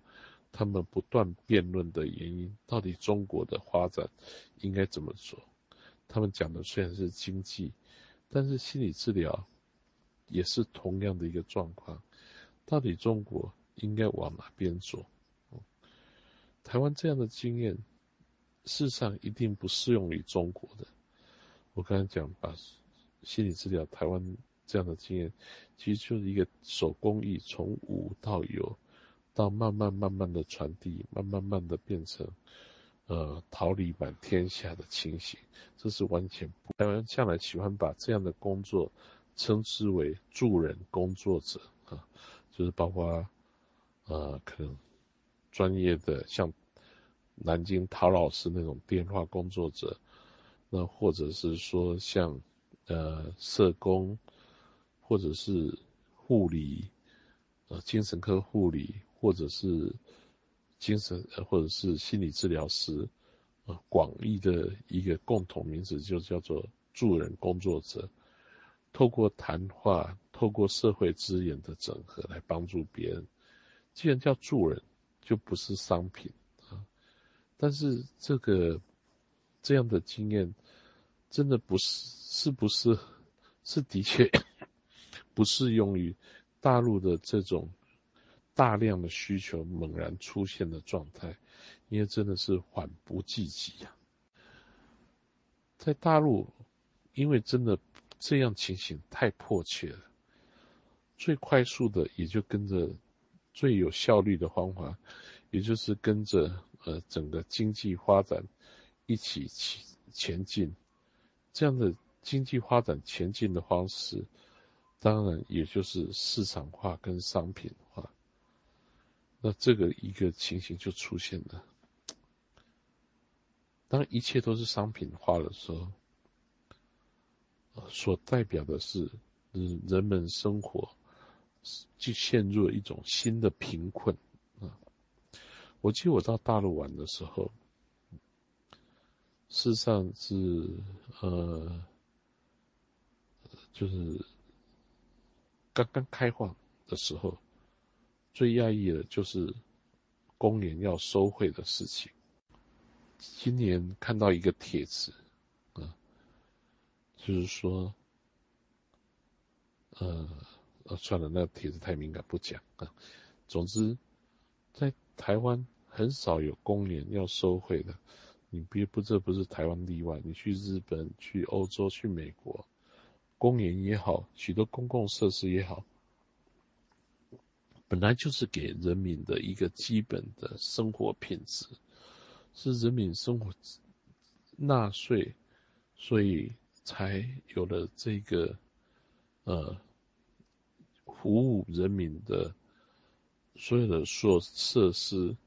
他们不断辩论的原因。到底中国的发展应该怎么做？他们讲的虽然是经济，但是心理治疗也是同样的一个状况。到底中国应该往哪边走？台湾这样的经验，事实上一定不适用于中国的。我刚才讲把心理治疗台湾这样的经验，其实就是一个手工艺，从无到有，到慢慢慢慢的传递，慢慢慢的变成。呃，桃李满天下的情形，这是完全不。台湾向来喜欢把这样的工作称之为助人工作者啊，就是包括呃，可能专业的像南京陶老师那种电话工作者，那或者是说像呃社工，或者是护理，呃精神科护理，或者是。精神呃或者是心理治疗师，呃，广义的一个共同名字就叫做助人工作者。透过谈话，透过社会资源的整合来帮助别人。既然叫助人，就不是商品啊。但是这个这样的经验，真的不是是不是是的确 [coughs] 不适用于大陆的这种。大量的需求猛然出现的状态，因为真的是缓不济急呀。在大陆，因为真的这样情形太迫切了，最快速的也就跟着最有效率的方法，也就是跟着呃整个经济发展一起前前进。这样的经济发展前进的方式，当然也就是市场化跟商品化。那这个一个情形就出现了。当一切都是商品化的时候，所代表的是，嗯，人们生活就陷入了一种新的贫困啊。我记得我到大陆玩的时候，事实上是呃，就是刚刚开放的时候。最压抑的就是公园要收费的事情。今年看到一个帖子，啊，就是说，呃，呃，算了，那个帖子太敏感，不讲啊。总之，在台湾很少有公园要收费的。你别不，这不是台湾例外。你去日本、去欧洲、去美国，公园也好，许多公共设施也好。本来就是给人民的一个基本的生活品质，是人民生活纳税，所以才有了这个呃服务人民的所有的设设施，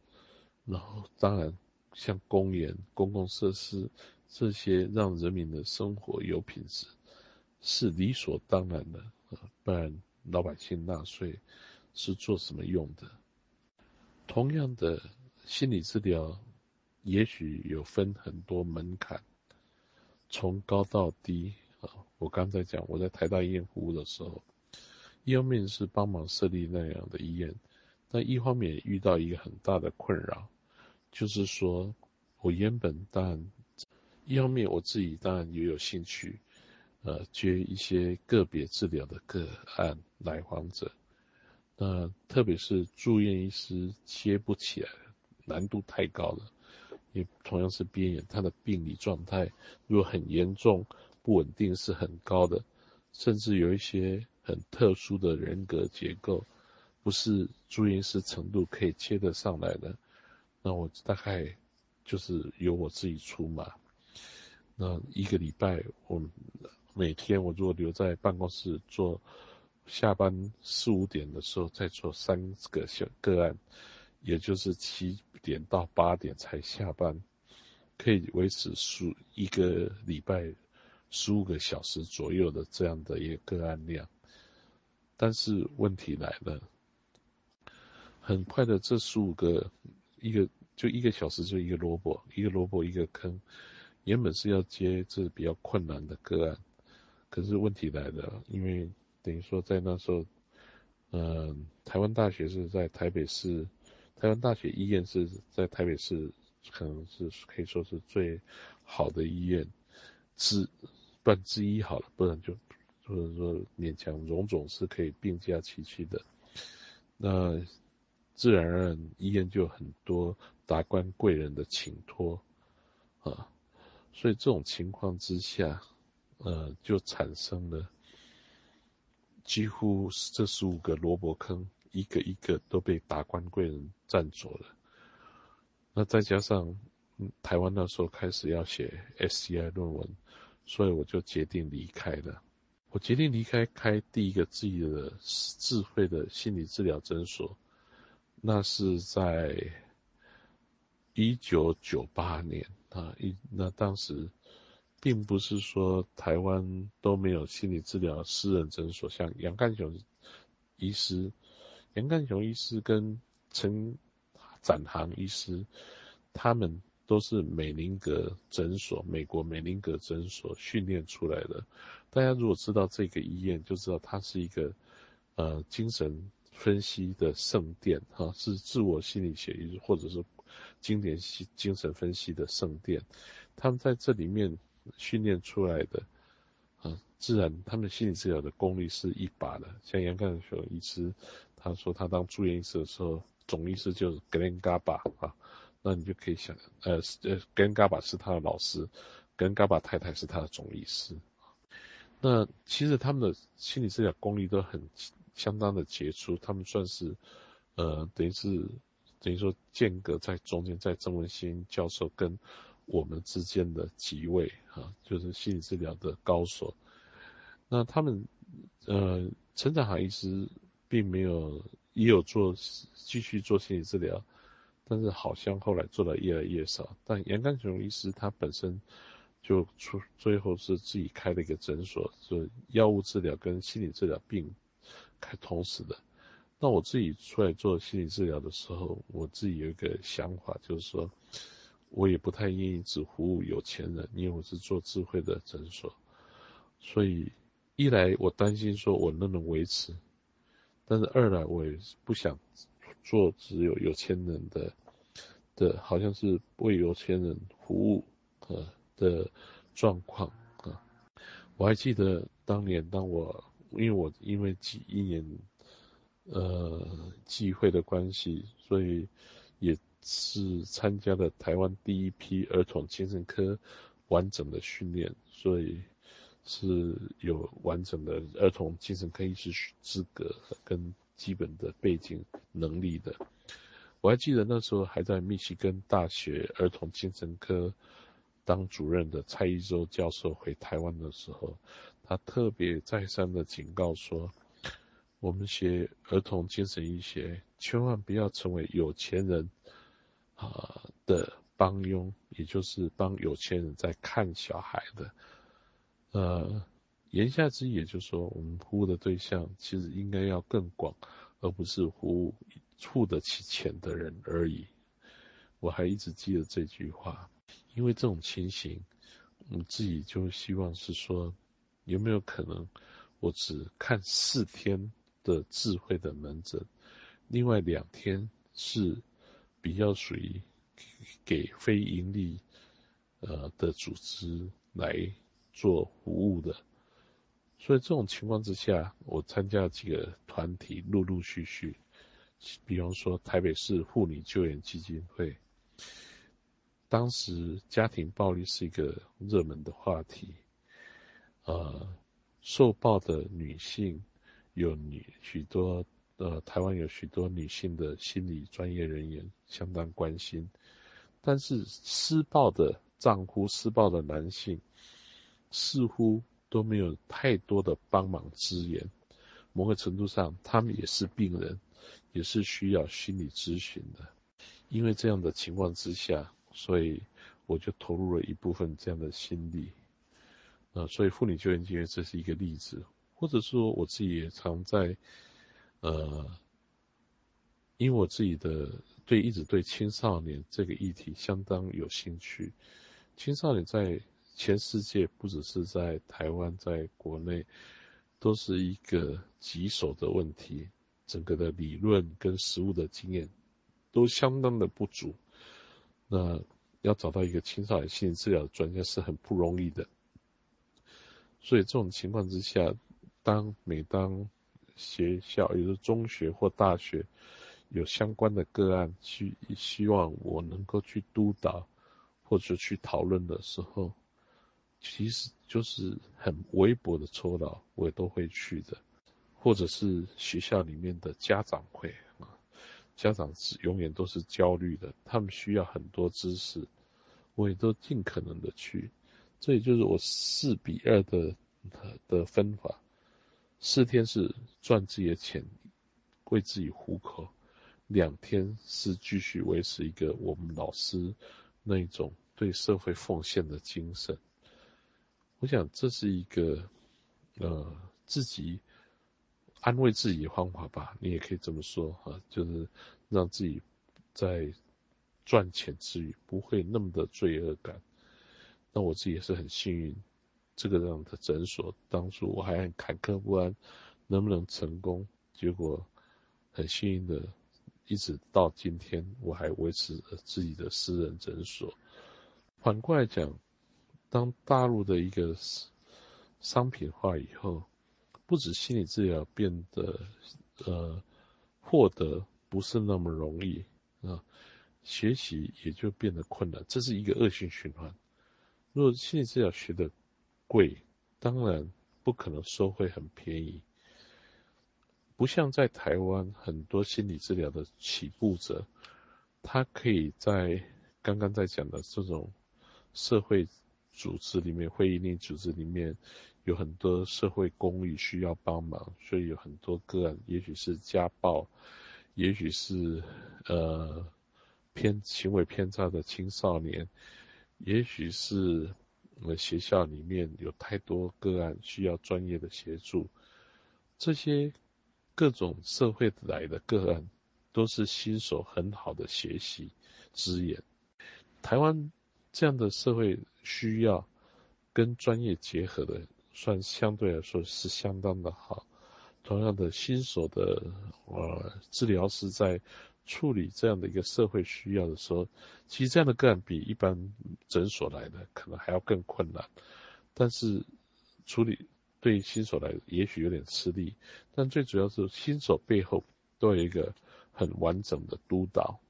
然后当然像公园、公共设施这些，让人民的生活有品质，是理所当然的不然老百姓纳税。是做什么用的？同样的心理治疗，也许有分很多门槛，从高到低啊。我刚才讲，我在台大医院服务的时候，一方面是帮忙设立那样的医院，但一方面也遇到一个很大的困扰，就是说我原本当然，一方面我自己当然也有兴趣，呃，接一些个别治疗的个案来访者。那特别是住院医师接不起来，难度太高了。也同样是边缘，他的病理状态如果很严重、不稳定是很高的，甚至有一些很特殊的人格结构，不是住院医师程度可以接得上来的。那我大概就是由我自己出嘛。那一个礼拜，我每天我如果留在办公室做。下班四五点的时候再做三个小个案，也就是七点到八点才下班，可以维持数一个礼拜十五个小时左右的这样的一个个案量。但是问题来了，很快的这十五个一个就一个小时就一个萝卜，一个萝卜一个坑，原本是要接这比较困难的个案，可是问题来了，因为等于说在那时候，嗯，台湾大学是在台北市。台湾大学医院是在台北市，可能是可以说是最好的医院之，半之一好了，不然就或者说勉强荣总是可以并驾齐驱的。那自然而然，医院就很多达官贵人的请托啊，所以这种情况之下，呃，就产生了几乎这十五个萝卜坑。一个一个都被达官贵人占走了，那再加上台湾那时候开始要写 SCI 论文，所以我就决定离开了。我决定离开，开第一个自己的智慧的心理治疗诊所，那是在一九九八年啊，一那当时并不是说台湾都没有心理治疗私人诊所，像杨干雄医师。杨干雄医师跟陈展航医师，他们都是美林格诊所，美国美林格诊所训练出来的。大家如果知道这个医院，就知道它是一个呃精神分析的圣殿，哈，是自我心理学或者是经典系精神分析的圣殿。他们在这里面训练出来的，啊，自然他们心理治疗的功力是一把的。像杨干雄医师。他说他当住院医师的时候，总医师就是格林嘎巴啊，那你就可以想，呃呃，格林嘎巴是他的老师，格林嘎巴太太是他的总医师。那其实他们的心理治疗功力都很相当的杰出，他们算是，呃，等于是等于说间隔在中间，在郑文新教授跟我们之间的几位啊，就是心理治疗的高手。那他们，呃，陈展航医师。并没有也有做继续做心理治疗，但是好像后来做的越来越少。但杨干雄医师他本身就出最后是自己开了一个诊所，做药物治疗跟心理治疗并开同时的。那我自己出来做心理治疗的时候，我自己有一个想法，就是说我也不太愿意只服务有钱人，因为我是做智慧的诊所，所以一来我担心说我能不能维持。但是二来，我也不想做只有有钱人的的，好像是为有钱人服务呃的状况啊。我还记得当年，当我因为我因为几一年呃机会的关系，所以也是参加了台湾第一批儿童精神科完整的训练，所以。是有完整的儿童精神科医师资格跟基本的背景能力的。我还记得那时候还在密西根大学儿童精神科当主任的蔡一舟教授回台湾的时候，他特别再三的警告说：我们学儿童精神医学，千万不要成为有钱人啊的帮佣，也就是帮有钱人在看小孩的。呃，言下之意，也就是说，我们服务的对象其实应该要更广，而不是服务付得起钱的人而已。我还一直记得这句话，因为这种情形，我自己就希望是说，有没有可能，我只看四天的智慧的门诊，另外两天是比较属于给非盈利呃的组织来。做服务的，所以这种情况之下，我参加几个团体，陆陆续续，比方说台北市妇女救援基金会，当时家庭暴力是一个热门的话题，呃，受暴的女性有女许多，呃，台湾有许多女性的心理专业人员相当关心，但是施暴的丈夫、施暴的男性。似乎都没有太多的帮忙支援，某个程度上，他们也是病人，也是需要心理咨询的。因为这样的情况之下，所以我就投入了一部分这样的心力。啊，所以妇女救援基金这是一个例子，或者说我自己也常在，呃，因为我自己的对一直对青少年这个议题相当有兴趣。青少年在全世界，不只是在台湾，在国内，都是一个棘手的问题。整个的理论跟实务的经验都相当的不足。那要找到一个青少年心理治疗的专家是很不容易的。所以这种情况之下，当每当学校，也就是中学或大学，有相关的个案，去希望我能够去督导或者去讨论的时候，其实就是很微薄的酬劳，我也都会去的，或者是学校里面的家长会啊，家长是永远都是焦虑的，他们需要很多知识，我也都尽可能的去。这也就是我四比二的的分法，四天是赚自己的钱，为自己糊口，两天是继续维持一个我们老师那种对社会奉献的精神。我想这是一个呃自己安慰自己的方法吧，你也可以这么说哈，就是让自己在赚钱之余不会那么的罪恶感。那我自己也是很幸运，这个样的诊所当初我还很坎坷不安，能不能成功？结果很幸运的，一直到今天我还维持着自己的私人诊所。反过来讲，当大陆的一个商品化以后，不止心理治疗变得呃获得不是那么容易啊，学习也就变得困难，这是一个恶性循环。如果心理治疗学的贵，当然不可能收费很便宜。不像在台湾，很多心理治疗的起步者，他可以在刚刚在讲的这种社会组织里面、会议内组织里面，有很多社会公益需要帮忙，所以有很多个案，也许是家暴，也许是呃偏行为偏差的青少年。也许是我们学校里面有太多个案需要专业的协助，这些各种社会来的个案都是新手很好的学习资源。台湾这样的社会需要跟专业结合的，算相对来说是相当的好。同样的，新手的呃治疗师在。处理这样的一个社会需要的时候，其实这样的个案比一般诊所来的可能还要更困难。但是处理对于新手来也许有点吃力，但最主要是新手背后都有一个很完整的督导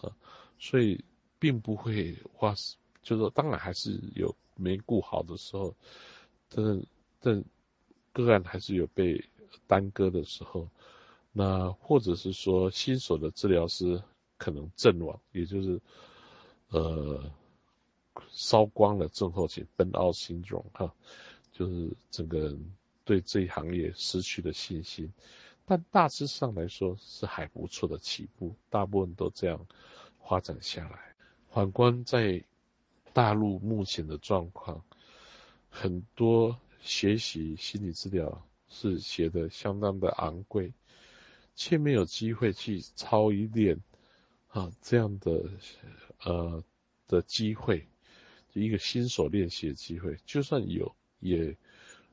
啊，所以并不会花，就是说当然还是有没顾好的时候，但但个案还是有被耽搁的时候。那或者是说新手的治疗师可能阵亡，也就是，呃，烧光了症候群，奔奥心中哈，就是整个人对这一行业失去了信心。但大致上来说是还不错的起步，大部分都这样发展下来。反观在大陆目前的状况，很多学习心理治疗是学的相当的昂贵。却没有机会去操一练，啊，这样的，呃，的机会，一个新手练习的机会，就算有，也，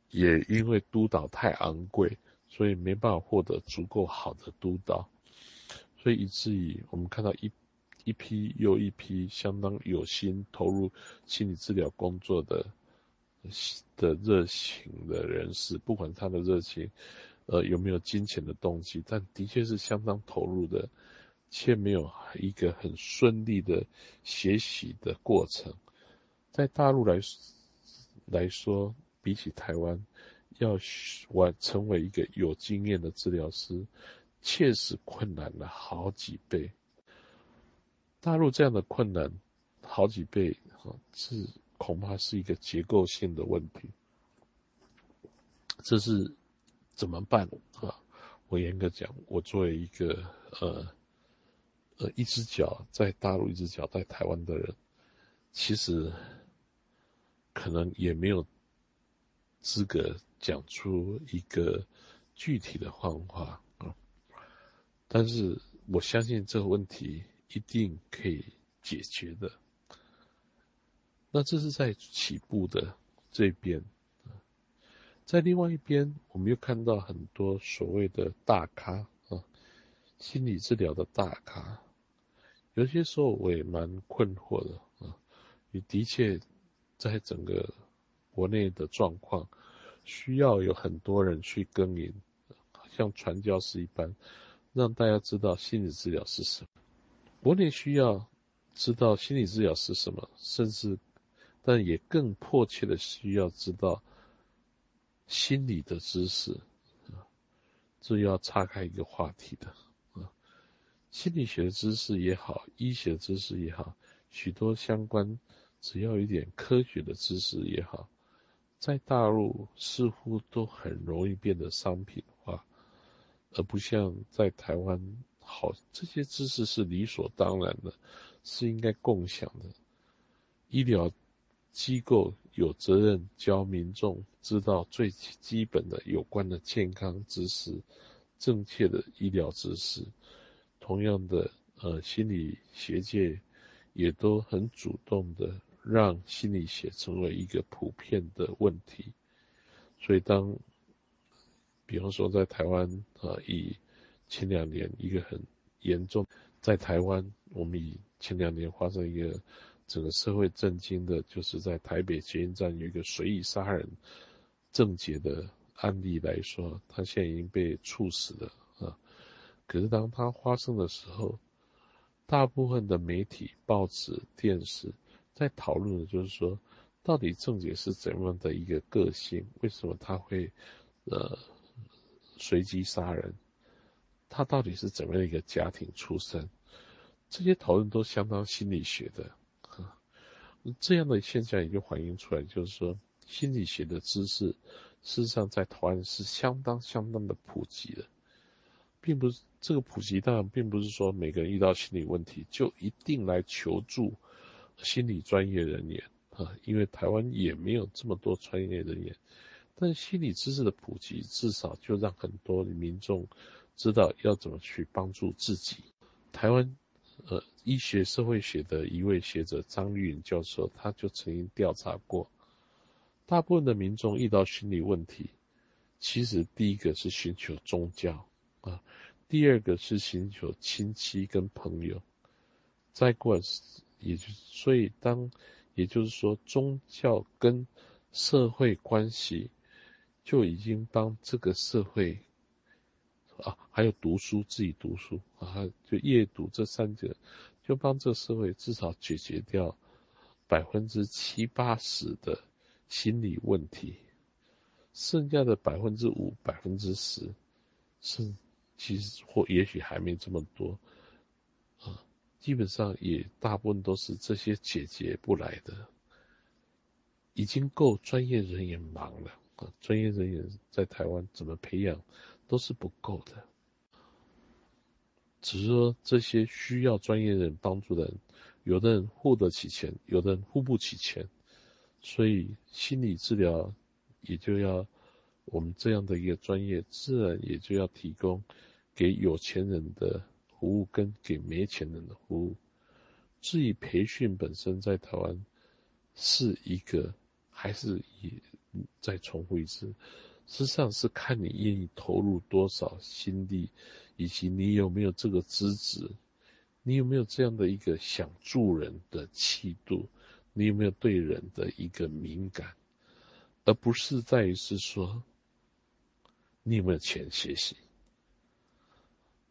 也因为督导太昂贵，所以没办法获得足够好的督导，所以以至于我们看到一，一批又一批相当有心投入心理治疗工作的，的热情的人士，不管他的热情。呃，有没有金钱的动机？但的确是相当投入的，却没有一个很顺利的学习的过程。在大陆来来说，比起台湾，要完成为一个有经验的治疗师，确实困难了好几倍。大陆这样的困难好几倍，哈，是恐怕是一个结构性的问题。这是。怎么办啊？我严格讲，我作为一个呃呃一只脚在大陆，一只脚在台湾的人，其实可能也没有资格讲出一个具体的方法啊。但是我相信这个问题一定可以解决的。那这是在起步的这边，在另外一边，我们又看到很多所谓的大咖啊，心理治疗的大咖，有些时候我也蛮困惑的啊。也的确，在整个国内的状况，需要有很多人去耕耘，像传教士一般，让大家知道心理治疗是什么。国内需要知道心理治疗是什么，甚至。但也更迫切的需要知道心理的知识啊，这要岔开一个话题的啊。心理学知识也好，医学知识也好，许多相关只要一点科学的知识也好，在大陆似乎都很容易变得商品化，而不像在台湾，好这些知识是理所当然的，是应该共享的医疗。机构有责任教民众知道最基本的有关的健康知识，正确的医疗知识。同样的，呃，心理学界也都很主动的让心理学成为一个普遍的问题。所以，当比方说在台湾啊，以前两年一个很严重，在台湾我们以前两年发生一个。整个社会震惊的，就是在台北捷运站有一个随意杀人郑捷的案例来说，他现在已经被处死了啊。可是当他发生的时候，大部分的媒体、报纸、电视在讨论的就是说，到底郑捷是怎样的一个个性？为什么他会呃随机杀人？他到底是怎么样一个家庭出身？这些讨论都相当心理学的。这样的现象也就反映出来，就是说，心理学的知识，事实上在台湾是相当相当的普及的，并不是这个普及，当然并不是说每个人遇到心理问题就一定来求助心理专业人员啊，因为台湾也没有这么多专业人员，但心理知识的普及，至少就让很多民众知道要怎么去帮助自己。台湾。呃，医学社会学的一位学者张玉颖教授，他就曾经调查过，大部分的民众遇到心理问题，其实第一个是寻求宗教啊，第二个是寻求亲戚跟朋友，再过，也就所以当，也就是说宗教跟社会关系，就已经帮这个社会。啊，还有读书，自己读书啊，就阅读这三者，就帮这社会至少解决掉百分之七八十的心理问题，剩下的百分之五、百分之十，是其实或也许还没这么多，啊，基本上也大部分都是这些解决不来的，已经够专业人员忙了啊，专业人员在台湾怎么培养？都是不够的，只是说这些需要专业人帮助的人，有的人付得起钱，有的人付不起钱，所以心理治疗也就要我们这样的一个专业，自然也就要提供给有钱人的服务跟给没钱人的服务。至于培训本身，在台湾是一个，还是也再重复一次。实际上是看你愿意投入多少心力，以及你有没有这个资质，你有没有这样的一个想助人的气度，你有没有对人的一个敏感，而不是在于是说你有没有钱学习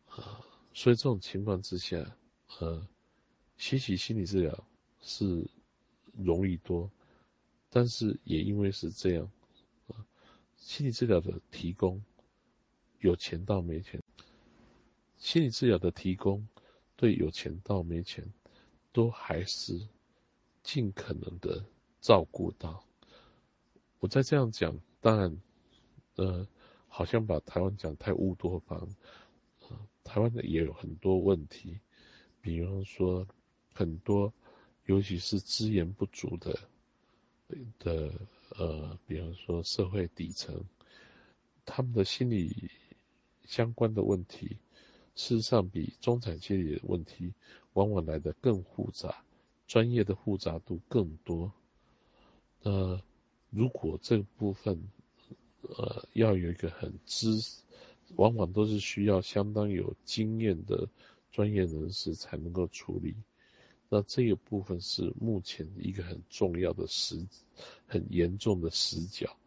啊。所以这种情况之下，呃，学习心理治疗是容易多，但是也因为是这样。心理治疗的提供，有钱到没钱，心理治疗的提供，对有钱到没钱，都还是尽可能的照顾到。我再这样讲，当然，呃，好像把台湾讲太乌多方，台台湾的也有很多问题，比方说很多，尤其是资源不足的的呃，比方说社会底层，他们的心理相关的问题，事实上比中产阶级的问题往往来的更复杂，专业的复杂度更多。那如果这部分，呃，要有一个很知，往往都是需要相当有经验的专业人士才能够处理。那这个部分是目前一个很重要的死，很严重的死角，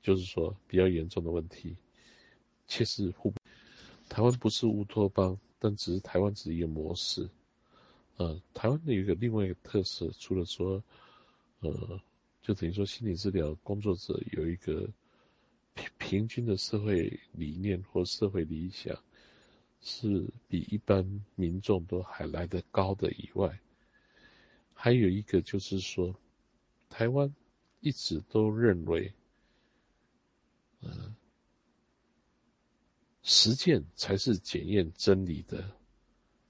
就是说比较严重的问题。确实，台湾不是乌托邦，但只是台湾只是一个模式。呃，台湾的一个另外一个特色，除了说，呃，就等于说心理治疗工作者有一个。平平均的社会理念或社会理想，是比一般民众都还来得高的以外，还有一个就是说，台湾一直都认为，嗯，实践才是检验真理的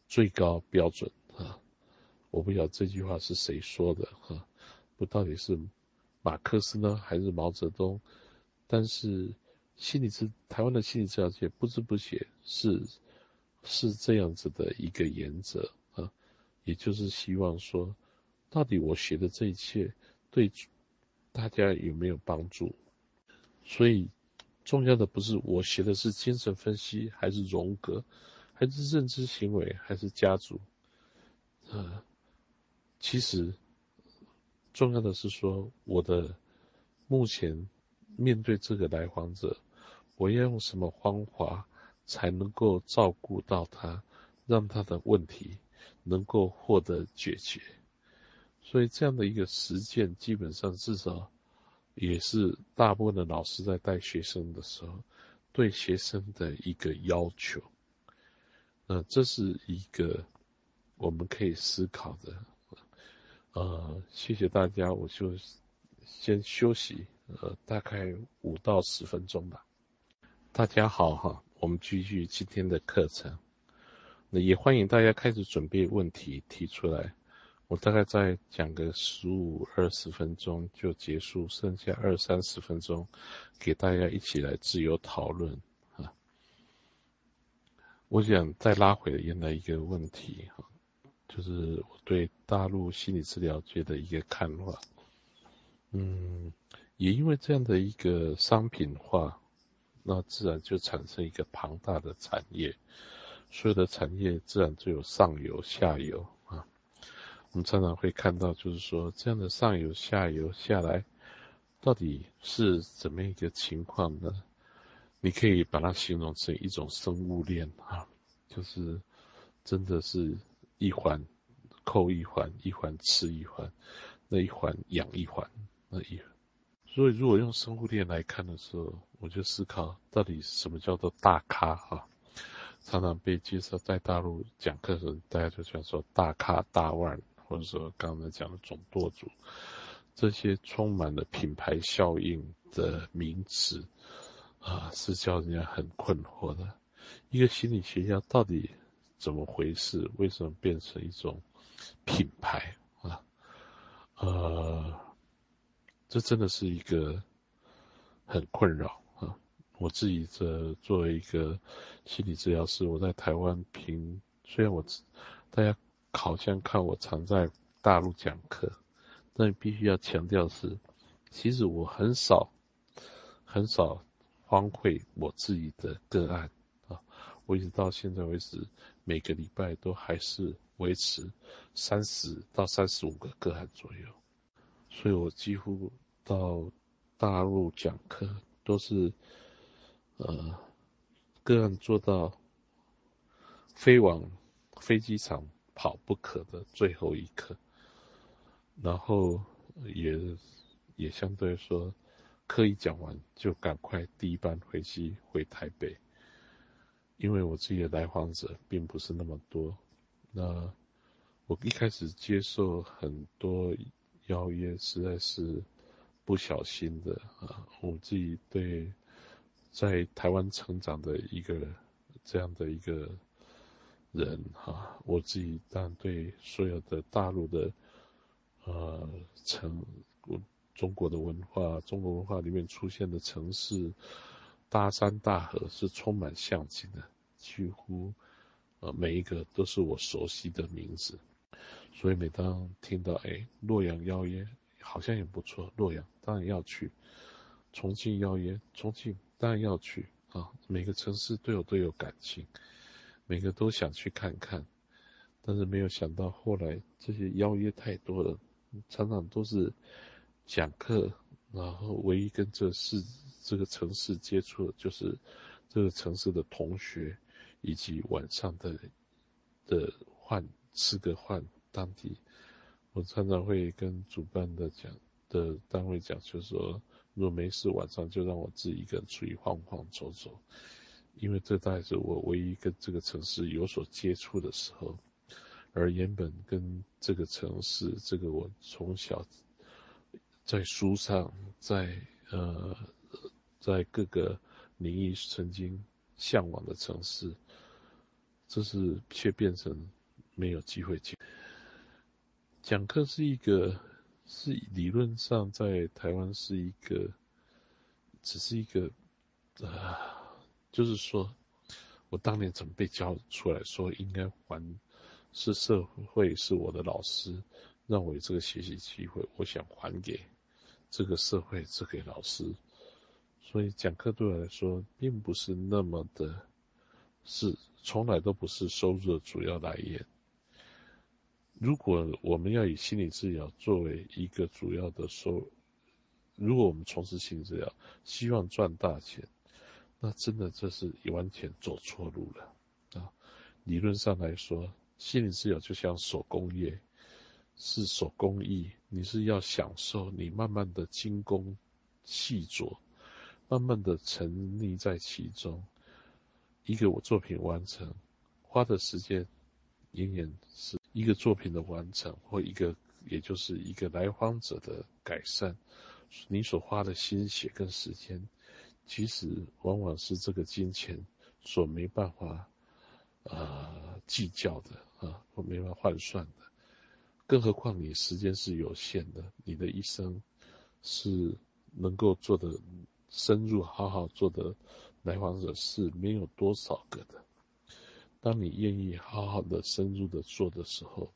最高标准啊！我不晓得这句话是谁说的哈，不到底是马克思呢，还是毛泽东？但是，心理治台湾的心理治疗界不知不觉是是这样子的一个原则啊，也就是希望说，到底我学的这一切对大家有没有帮助？所以，重要的不是我学的是精神分析，还是荣格，还是认知行为，还是家族，啊，其实重要的是说我的目前。面对这个来访者，我要用什么方法才能够照顾到他，让他的问题能够获得解决？所以这样的一个实践，基本上至少也是大部分的老师在带学生的时候对学生的一个要求。那这是一个我们可以思考的。呃，谢谢大家，我就先休息。呃，大概五到十分钟吧。大家好哈，我们继续今天的课程。那也欢迎大家开始准备问题提出来。我大概再讲个十五二十分钟就结束，剩下二三十分钟给大家一起来自由讨论啊。我想再拉回原来一个问题哈，就是我对大陆心理治疗界的一个看法。嗯。也因为这样的一个商品化，那自然就产生一个庞大的产业，所有的产业自然就有上游、下游啊。我们常常会看到，就是说这样的上游、下游下来，到底是怎么一个情况呢？你可以把它形容成一种生物链啊，就是真的是一环扣一环，一环吃一环，那一环养一环，那一。所以，如果用生物链来看的时候，我就思考到底什么叫做大咖哈？常常被介绍在大陆讲课时，大家就讲说大咖、大腕，或者说刚才讲的总舵主，这些充满了品牌效应的名词啊，是叫人家很困惑的。一个心理学家到底怎么回事？为什么变成一种品牌啊？呃。这真的是一个很困扰啊！我自己这作为一个心理治疗师，我在台湾平，虽然我大家好像看我常在大陆讲课，但必须要强调是，其实我很少很少荒废我自己的个案啊！我一直到现在为止，每个礼拜都还是维持三十到三十五个个案左右。所以我几乎到大陆讲课都是，呃，个案做到飞往飞机场跑不可的最后一刻，然后也也相对说，课一讲完就赶快第一班飞机回台北，因为我自己的来访者并不是那么多，那我一开始接受很多。邀约实在是不小心的啊！我自己对在台湾成长的一个这样的一个人哈，我自己但对所有的大陆的呃城，中国的文化，中国文化里面出现的城市，大山大河是充满象情的，几乎呃每一个都是我熟悉的名字，所以每当听到哎洛阳邀约，好像也不错，洛阳当然要去，重庆邀约，重庆当然要去。啊，每个城市对我都有感情，每个都想去看看，但是没有想到后来这些邀约太多了，常常都是讲课，然后唯一跟这市这个城市接触的就是这个城市的同学，以及晚上的的换吃个换当地，我常常会跟主办的讲的单位讲，就是说。如果没事，晚上就让我自己一个人出去晃晃走走，因为这大概是我唯一跟这个城市有所接触的时候。而原本跟这个城市，这个我从小在书上，在呃，在各个领域曾经向往的城市，这是却变成没有机会去。讲课是一个。是理论上在台湾是一个，只是一个，啊，就是说，我当年怎么被教出来说应该还，是社会是我的老师，让我有这个学习机会，我想还给这个社会，这给老师，所以讲课对我来说并不是那么的，是从来都不是收入的主要来源。如果我们要以心理治疗作为一个主要的收，如果我们从事心理治疗，希望赚大钱，那真的这是完全走错路了啊！理论上来说，心理治疗就像手工业，是手工艺，你是要享受你慢慢的精工细琢，慢慢的沉溺在其中，一个我作品完成，花的时间，永远是。一个作品的完成，或一个，也就是一个来访者的改善，你所花的心血跟时间，其实往往是这个金钱所没办法，呃，计较的啊，或没办法换算的。更何况你时间是有限的，你的一生是能够做的深入、好好做的来访者是没有多少个的。当你愿意好好的、深入的做的时候，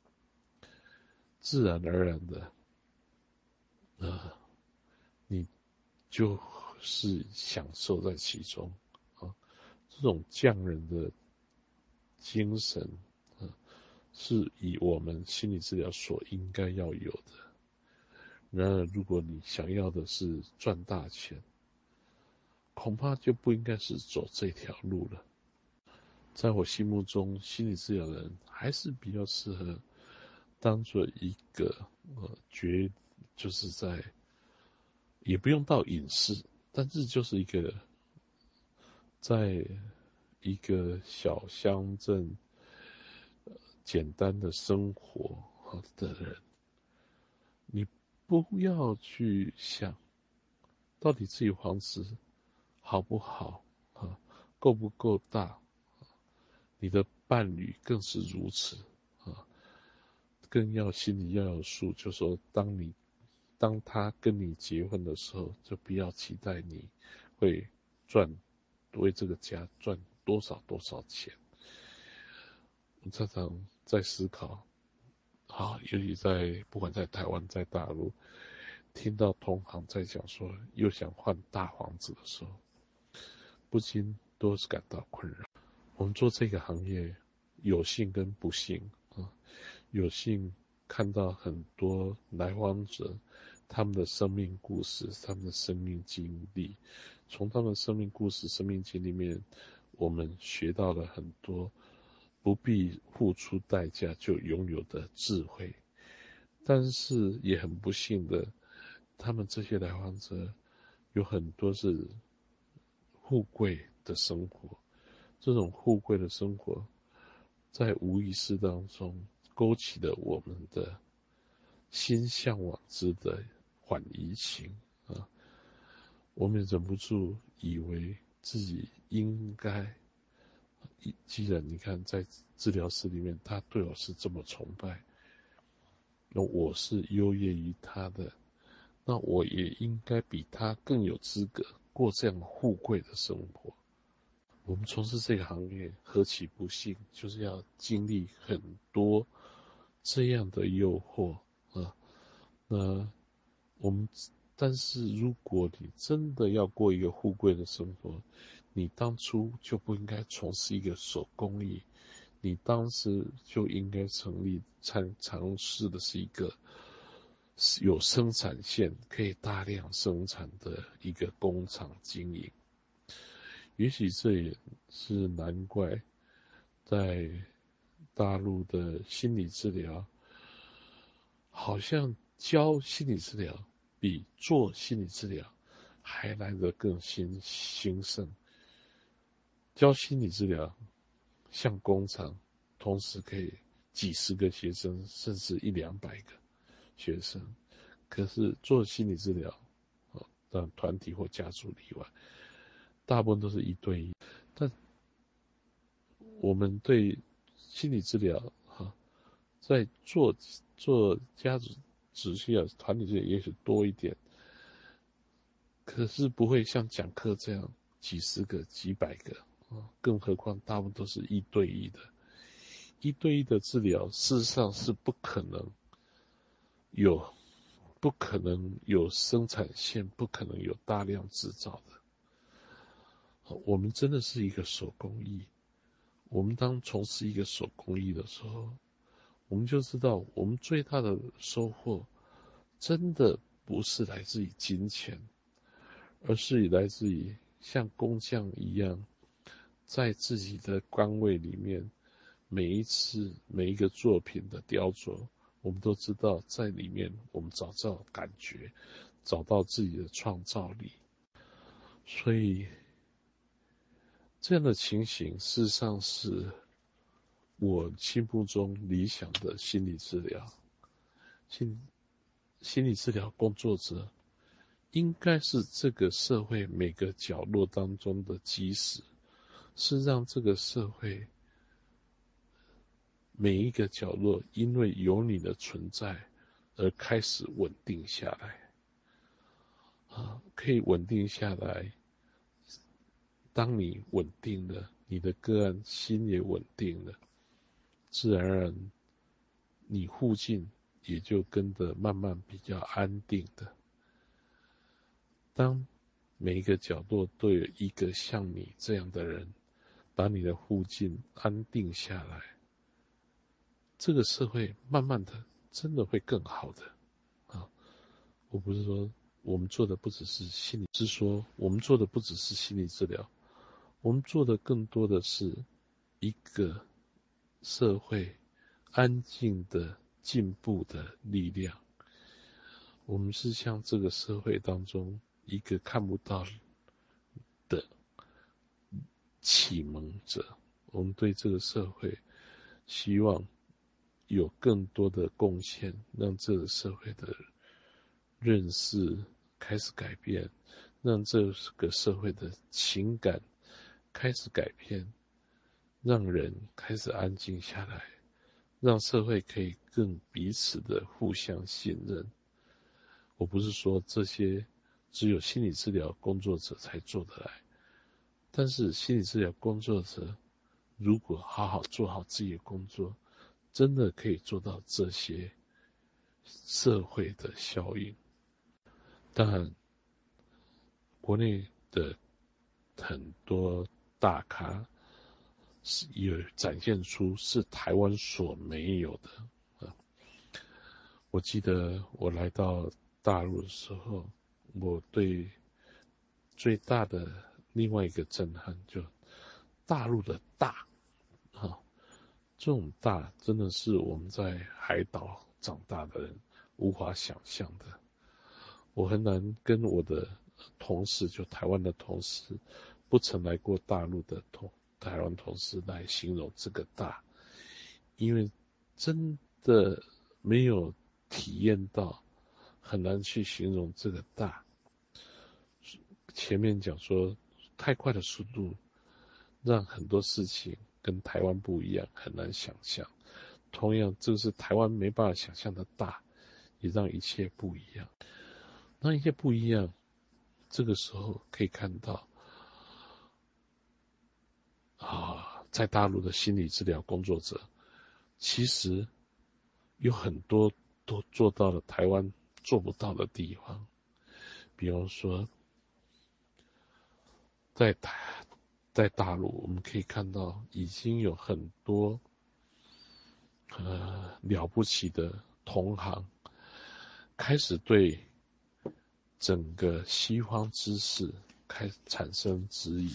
自然而然的，啊，你就是享受在其中啊。这种匠人的精神啊，是以我们心理治疗所应该要有的。然而，如果你想要的是赚大钱，恐怕就不应该是走这条路了。在我心目中，心理治疗人还是比较适合当做一个呃绝，就是在也不用到隐士，但是就是一个在一个小乡镇简单的生活的人，你不要去想到底自己房子好不好啊，够不够大。你的伴侣更是如此啊，更要心里要有数，就说当你当他跟你结婚的时候，就不要期待你会赚为这个家赚多少多少钱。我常常在思考，啊，尤其在不管在台湾在大陆，听到同行在讲说又想换大房子的时候，不禁都是感到困扰。我们做这个行业，有幸跟不幸啊，有幸看到很多来访者，他们的生命故事，他们的生命经历，从他们生命故事、生命经历里面，我们学到了很多不必付出代价就拥有的智慧。但是也很不幸的，他们这些来访者有很多是富贵的生活。这种富贵的生活，在无意识当中勾起了我们的心向往之的缓移情啊，我们忍不住以为自己应该既然你看在治疗室里面，他对我是这么崇拜，那我是优越于他的，那我也应该比他更有资格过这样富贵的生活。我们从事这个行业，何其不幸，就是要经历很多这样的诱惑啊。那我们，但是如果你真的要过一个富贵的生活，你当初就不应该从事一个手工艺，你当时就应该成立尝尝试的是一个有生产线可以大量生产的一个工厂经营。也许这也是难怪，在大陆的心理治疗，好像教心理治疗比做心理治疗还来得更兴兴盛。教心理治疗，像工厂，同时可以几十个学生，甚至一两百个学生。可是做心理治疗，啊，但团体或家族例外，大部分都是一对一。但我们对心理治疗，哈，在做做家族只需要团体治疗也许多一点，可是不会像讲课这样几十个、几百个啊。更何况，大部分都是一对一的，一对一的治疗，事实上是不可能有，不可能有生产线，不可能有大量制造的。我们真的是一个手工艺。我们当从事一个手工艺的时候，我们就知道，我们最大的收获，真的不是来自于金钱，而是来自于像工匠一样。在自己的岗位里面，每一次每一个作品的雕琢，我们都知道在里面我们找到感觉，找到自己的创造力。所以，这样的情形事实上是我心目中理想的心理治疗。心心理治疗工作者，应该是这个社会每个角落当中的基石。是让这个社会每一个角落，因为有你的存在而开始稳定下来，啊，可以稳定下来。当你稳定了，你的个案心也稳定了，自然而然，你附近也就跟着慢慢比较安定的。当每一个角落都有一个像你这样的人。把你的附近安定下来，这个社会慢慢的真的会更好的啊！我不是说我们做的不只是心理，是说我们做的不只是心理治疗，我们做的更多的是一个社会安静的进步的力量。我们是像这个社会当中一个看不到的。启蒙者，我们对这个社会希望有更多的贡献，让这个社会的认识开始改变，让这个社会的情感开始改变，让人开始安静下来，让社会可以更彼此的互相信任。我不是说这些只有心理治疗工作者才做得来。但是心理治疗工作者，如果好好做好自己的工作，真的可以做到这些社会的效应。当然，国内的很多大咖是有展现出是台湾所没有的啊。我记得我来到大陆的时候，我对最大的。另外一个震撼，就大陆的大，哈，这种大真的是我们在海岛长大的人无法想象的。我很难跟我的同事，就台湾的同事，不曾来过大陆的同台湾同事来形容这个大，因为真的没有体验到，很难去形容这个大。前面讲说。太快的速度，让很多事情跟台湾不一样，很难想象。同样，这是台湾没办法想象的大，也让一切不一样。让一切不一样，这个时候可以看到，啊，在大陆的心理治疗工作者，其实有很多都做到了台湾做不到的地方。比方说，在台，在大陆，我们可以看到已经有很多。呃，了不起的同行开始对整个西方知识开产生质疑。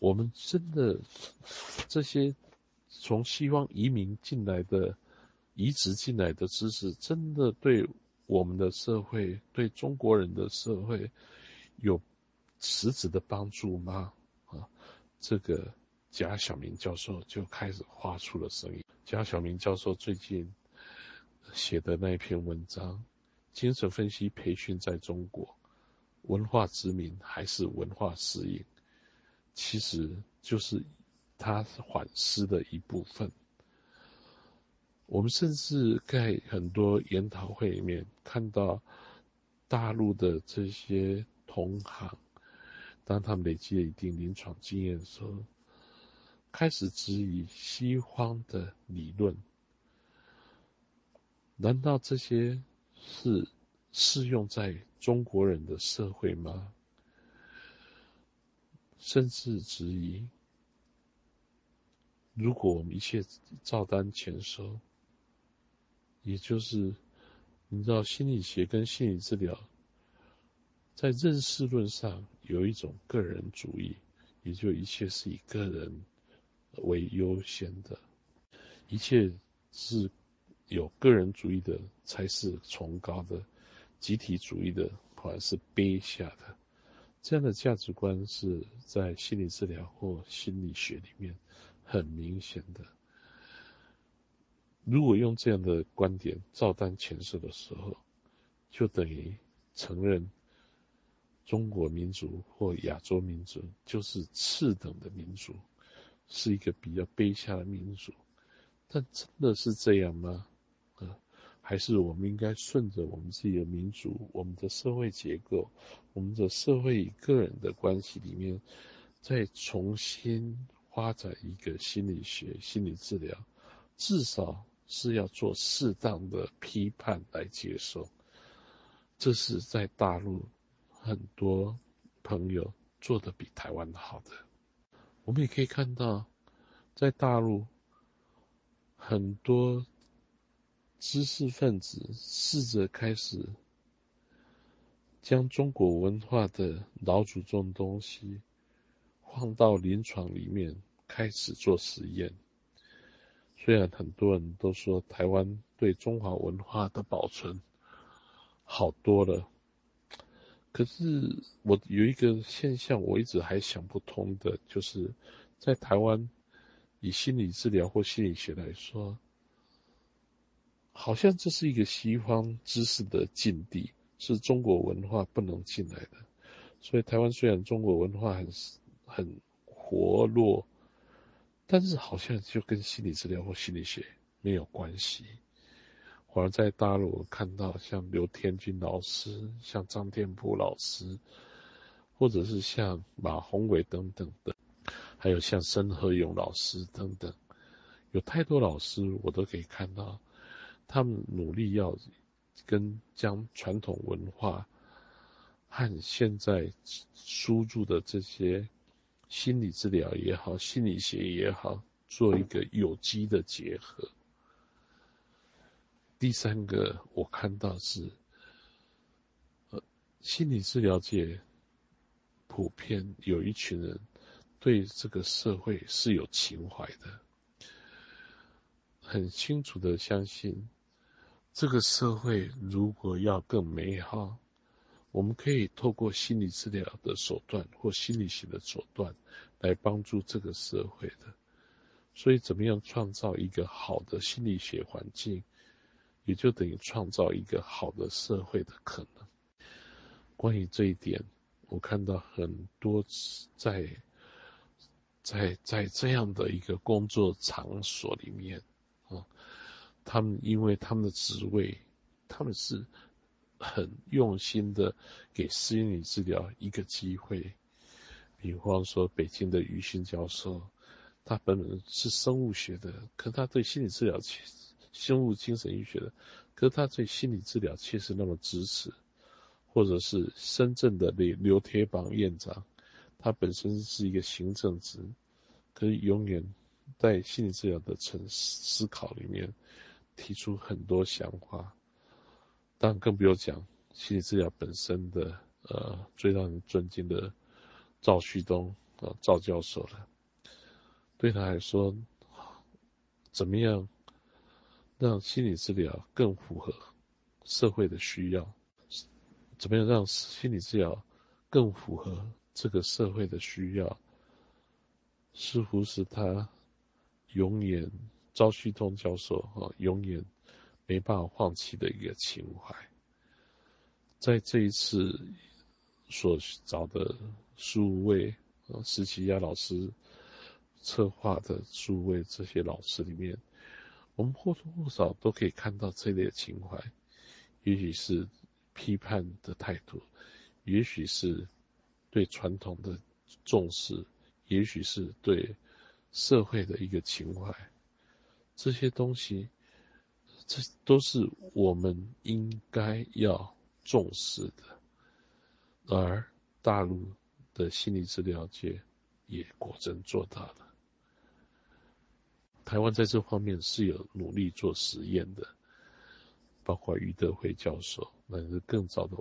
我们真的这些从西方移民进来的、移植进来的知识，真的对我们的社会、对中国人的社会有实质的帮助吗？啊，这个。贾小明教授就开始发出了声音。贾小明教授最近写的那一篇文章《精神分析培训在中国：文化殖民还是文化适应》，其实就是他反思的一部分。我们甚至在很多研讨会里面看到大陆的这些同行，当他们累积了一定临床经验的时候。开始质疑西方的理论，难道这些是适用在中国人的社会吗？甚至质疑，如果我们一切照单全收，也就是你知道，心理学跟心理治疗在认识论上有一种个人主义，也就一切是以个人。为优先的，一切是有个人主义的才是崇高的，集体主义的反而是卑下的。这样的价值观是在心理治疗或心理学里面很明显的。如果用这样的观点照单全收的时候，就等于承认中国民族或亚洲民族就是次等的民族。是一个比较卑下的民族，但真的是这样吗？还是我们应该顺着我们自己的民族、我们的社会结构、我们的社会与个人的关系里面，再重新发展一个心理学、心理治疗？至少是要做适当的批判来接受。这是在大陆很多朋友做的比台湾好的。我们也可以看到，在大陆，很多知识分子试着开始将中国文化的老祖宗东西放到临床里面，开始做实验。虽然很多人都说台湾对中华文化的保存好多了。可是我有一个现象，我一直还想不通的，就是在台湾，以心理治疗或心理学来说，好像这是一个西方知识的禁地，是中国文化不能进来的。所以台湾虽然中国文化很很活络，但是好像就跟心理治疗或心理学没有关系。反而在大陆看到像刘天军老师、像张天普老师，或者是像马宏伟等等的，还有像申和勇老师等等，有太多老师我都可以看到，他们努力要跟将传统文化和现在输入的这些心理治疗也好、心理学也好，做一个有机的结合。第三个，我看到是，呃，心理治疗界普遍有一群人对这个社会是有情怀的，很清楚的相信，这个社会如果要更美好，我们可以透过心理治疗的手段或心理学的手段来帮助这个社会的。所以，怎么样创造一个好的心理学环境？也就等于创造一个好的社会的可能。关于这一点，我看到很多在在在这样的一个工作场所里面，他们因为他们的职位，他们是很用心的给心理治疗一个机会。比方说，北京的于新教授，他本人是生物学的，可他对心理治疗、生物精神医学的，可他对心理治疗却是那么支持。或者是深圳的刘刘铁榜院长，他本身是一个行政职，可以永远在心理治疗的层思考里面提出很多想法。当然更不用讲心理治疗本身的呃最让人尊敬的赵旭东啊赵教授了。对他来说，怎么样让心理治疗更符合社会的需要？怎么样让心理治疗更符合这个社会的需要？似乎是他永远赵旭东教授啊，永远没办法放弃的一个情怀。在这一次所找的数位呃，石奇亚老师策划的数位这些老师里面，我们或多或少都可以看到这类情怀，也许是。批判的态度，也许是对传统的重视，也许是对社会的一个情怀，这些东西，这都是我们应该要重视的。而大陆的心理治疗界也果真做到了。台湾在这方面是有努力做实验的。包括余德辉教授，乃至更早的，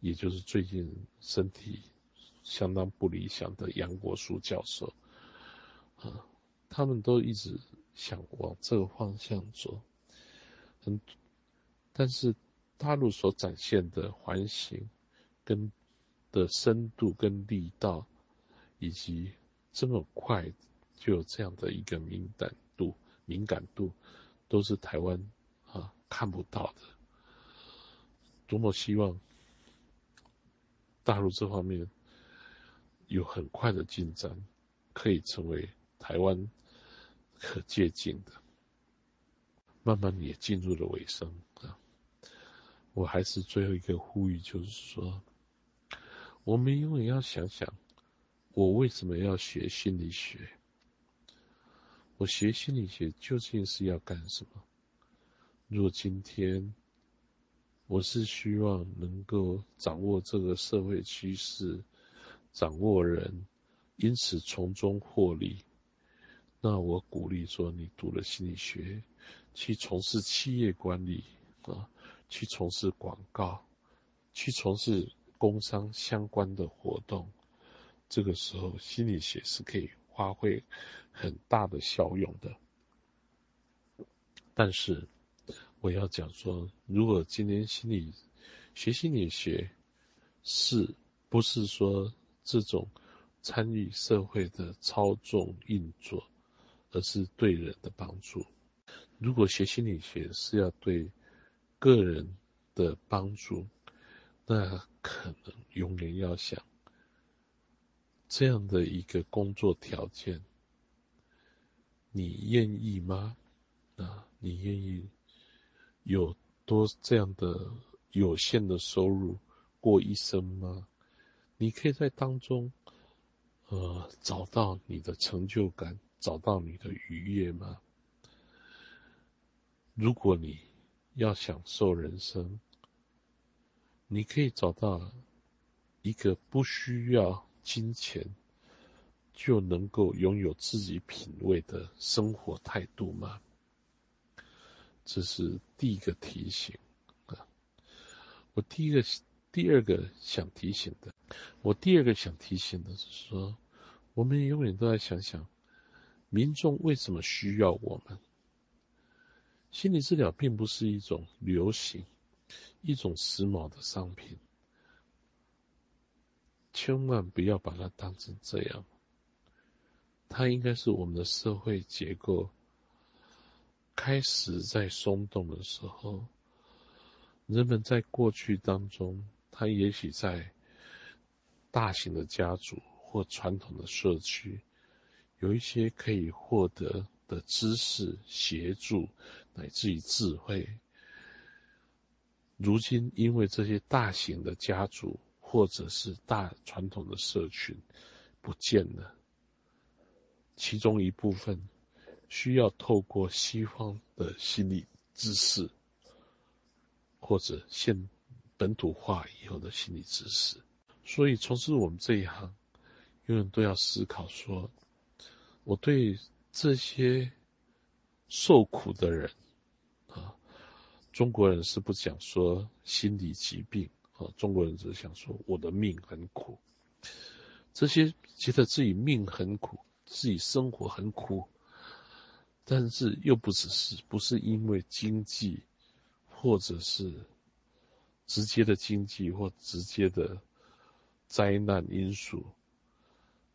也就是最近身体相当不理想的杨国书教授，啊，他们都一直想往这个方向走，很，但是大陆所展现的环形跟的深度跟力道，以及这么快就有这样的一个敏感度，敏感度都是台湾啊。看不到的，多么希望大陆这方面有很快的进展，可以成为台湾可接近的。慢慢也进入了尾声啊！我还是最后一个呼吁，就是说，我们永远要想想，我为什么要学心理学？我学心理学究竟是要干什么？若今天，我是希望能够掌握这个社会趋势，掌握人，因此从中获利，那我鼓励说，你读了心理学，去从事企业管理啊，去从事广告，去从事工商相关的活动，这个时候心理学是可以发挥很大的效用的，但是。我要讲说，如果今天心理学心理学是不是说这种参与社会的操纵运作，而是对人的帮助？如果学心理学是要对个人的帮助，那可能永远要想这样的一个工作条件，你愿意吗？啊，你愿意？有多这样的有限的收入过一生吗？你可以在当中，呃，找到你的成就感，找到你的愉悦吗？如果你要享受人生，你可以找到一个不需要金钱就能够拥有自己品味的生活态度吗？这是第一个提醒啊！我第一个、第二个想提醒的，我第二个想提醒的是说，我们永远都在想想，民众为什么需要我们？心理治疗并不是一种流行、一种时髦的商品，千万不要把它当成这样。它应该是我们的社会结构。开始在松动的时候，人们在过去当中，他也许在大型的家族或传统的社区，有一些可以获得的知识、协助乃至于智慧，如今因为这些大型的家族或者是大传统的社群不见了，其中一部分需要透过西方的心理知识，或者现本土化以后的心理知识。所以，从事我们这一行，永远都要思考：说我对这些受苦的人，啊，中国人是不讲说心理疾病，啊，中国人只想说我的命很苦。这些觉得自己命很苦，自己生活很苦，但是又不只是不是因为经济，或者是直接的经济或直接的。灾难因素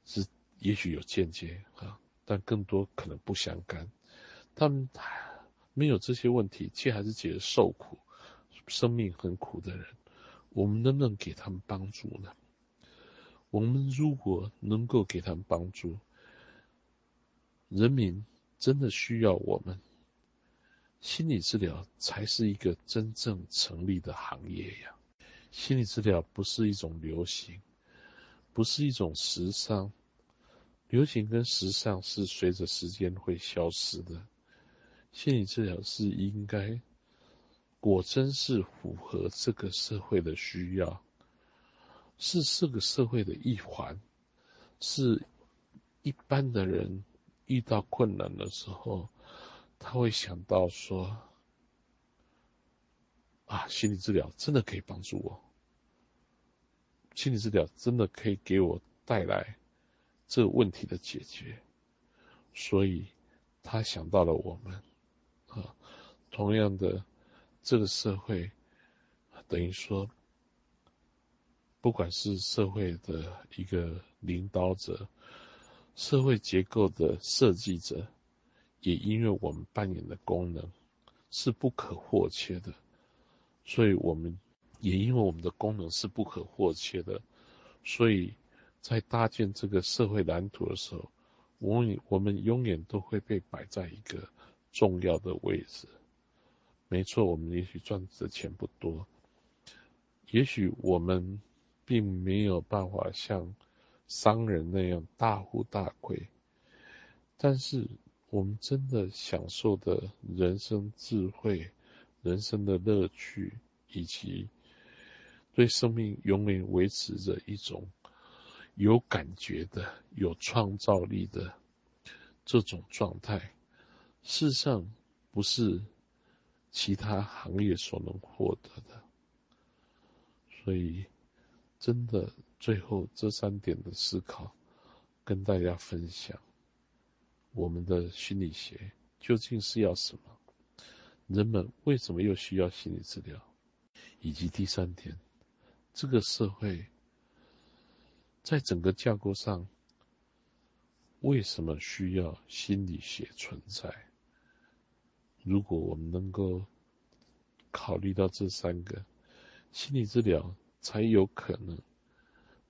是也许有间接啊，但更多可能不相干。他们没有这些问题，却还是觉得受苦，生命很苦的人，我们能不能给他们帮助呢？我们如果能够给他们帮助，人民真的需要我们，心理治疗才是一个真正成立的行业呀。心理治疗不是一种流行。不是一种时尚，流行跟时尚是随着时间会消失的。心理治疗是应该，果真是符合这个社会的需要，是这个社会的一环，是一般的人遇到困难的时候，他会想到说：啊，心理治疗真的可以帮助我。心理治疗真的可以给我带来这个问题的解决，所以他想到了我们，啊，同样的，这个社会等于说，不管是社会的一个领导者，社会结构的设计者，也因为我们扮演的功能是不可或缺的，所以我们。也因为我们的功能是不可或缺的，所以在搭建这个社会蓝图的时候，我我们永远都会被摆在一个重要的位置。没错，我们也许赚的钱不多，也许我们并没有办法像商人那样大富大贵，但是我们真的享受的人生智慧、人生的乐趣以及。对生命永远维持着一种有感觉的、有创造力的这种状态，事实上不是其他行业所能获得的。所以，真的最后这三点的思考，跟大家分享：我们的心理学究竟是要什么？人们为什么又需要心理治疗？以及第三点。这个社会，在整个架构上，为什么需要心理学存在？如果我们能够考虑到这三个，心理治疗才有可能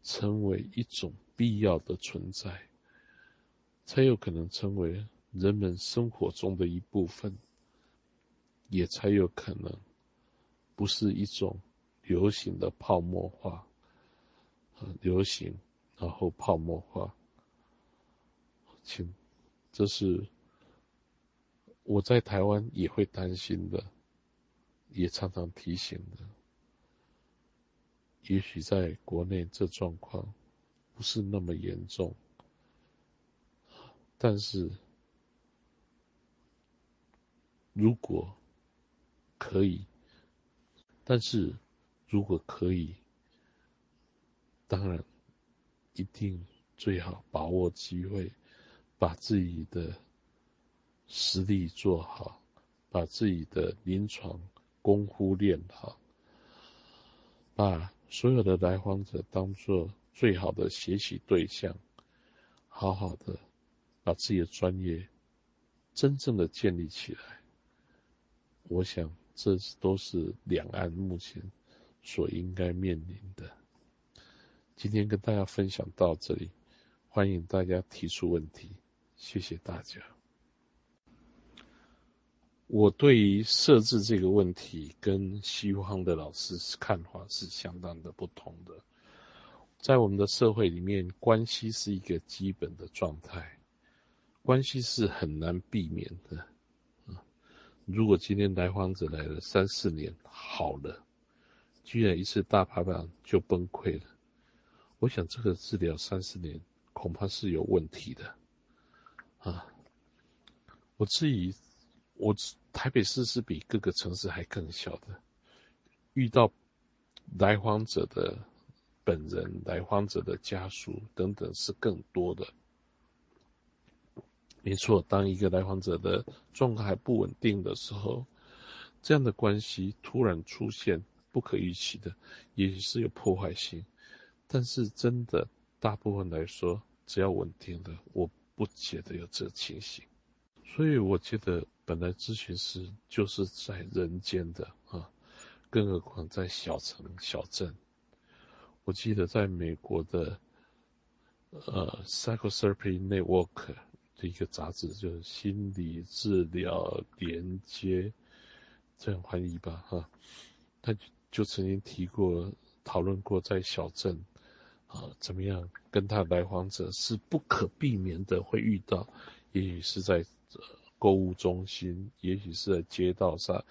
成为一种必要的存在，才有可能成为人们生活中的一部分，也才有可能不是一种。流行的泡沫化，流行，然后泡沫化，请，这是我在台湾也会担心的，也常常提醒的。也许在国内这状况不是那么严重，但是如果可以，但是。如果可以，当然一定最好把握机会，把自己的实力做好，把自己的临床功夫练好，把所有的来访者当做最好的学习对象，好好的把自己的专业真正的建立起来。我想，这都是两岸目前。所应该面临的，今天跟大家分享到这里，欢迎大家提出问题，谢谢大家。我对于设置这个问题跟西方的老师看法是相当的不同的。在我们的社会里面，关系是一个基本的状态，关系是很难避免的。如果今天来访者来了三四年好了，居然一次大排档就崩溃了。我想这个治疗三十年恐怕是有问题的，啊！我质疑，我台北市是比各个城市还更小的，遇到来访者的本人、来访者的家属等等是更多的。没错，当一个来访者的状况还不稳定的时候，这样的关系突然出现不可预期的，也是有破坏性。但是真的，大部分来说，只要稳定的，我不觉得有这情形。所以我觉得，本来咨询师就是在人间的啊，更何况在小城小镇。我记得在美国的呃 Psychotherapy Network 的一个杂志，就是心理治疗连接，这样翻译吧哈，他就曾经提过讨论过在小镇。啊，怎么样？跟他来访者是不可避免的会遇到，也许是在购物中心，也许是在街道上，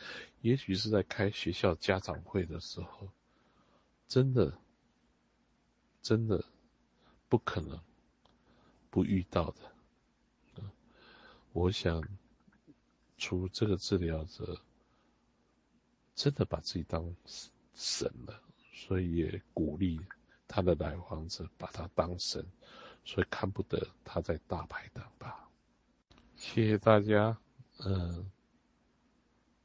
也许是在开学校家长会的时候，真的，真的不可能不遇到的。我想，除这个治疗者真的把自己当神了，所以也鼓励。他的来访者把他当神，所以看不得他在大排档吧。谢谢大家，嗯，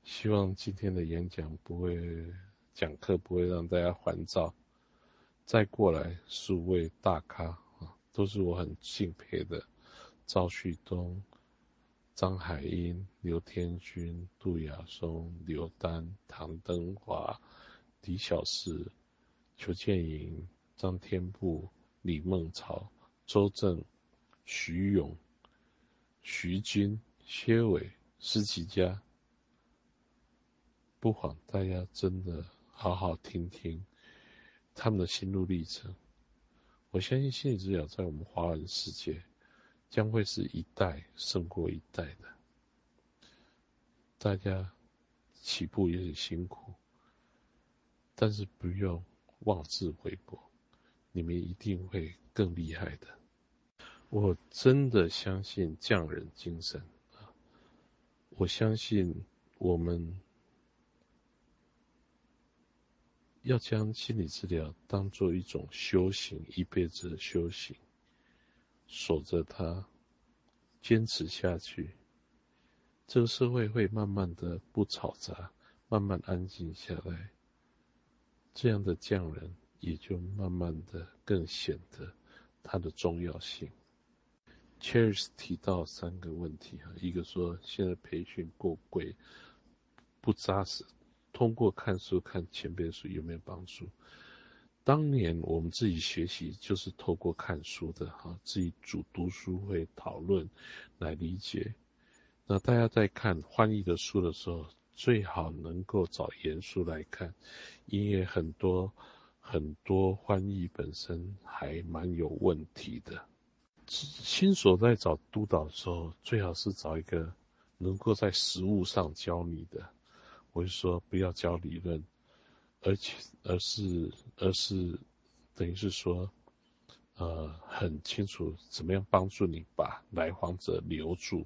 希望今天的演讲不会讲课不会让大家烦躁。再过来数位大咖啊，都是我很敬佩的：赵旭东、张海英、刘天军、杜亚松、刘丹、唐登华、李小四、邱建莹。张天布、李梦潮、周正、徐勇、徐军、薛伟、施启佳，不妨大家真的好好听听他们的心路历程。我相信心理治疗在我们华人世界将会是一代胜过一代的。大家起步也很辛苦，但是不用妄自菲薄。你们一定会更厉害的，我真的相信匠人精神啊！我相信我们要将心理治疗当做一种修行，一辈子的修行，守着它，坚持下去，这个社会会慢慢的不吵杂，慢慢安静下来。这样的匠人。也就慢慢的更显得它的重要性。Cheers 提到三个问题哈，一个说现在培训过贵，不扎实，通过看书看前辈书有没有帮助？当年我们自己学习就是透过看书的哈，自己组读书会讨论来理解。那大家在看翻译的书的时候，最好能够找原书来看，因为很多。很多翻译本身还蛮有问题的。新手在找督导的时候，最好是找一个能够在实物上教你的。我就说不要教理论，而且而是而是等于是说，呃，很清楚怎么样帮助你把来访者留住，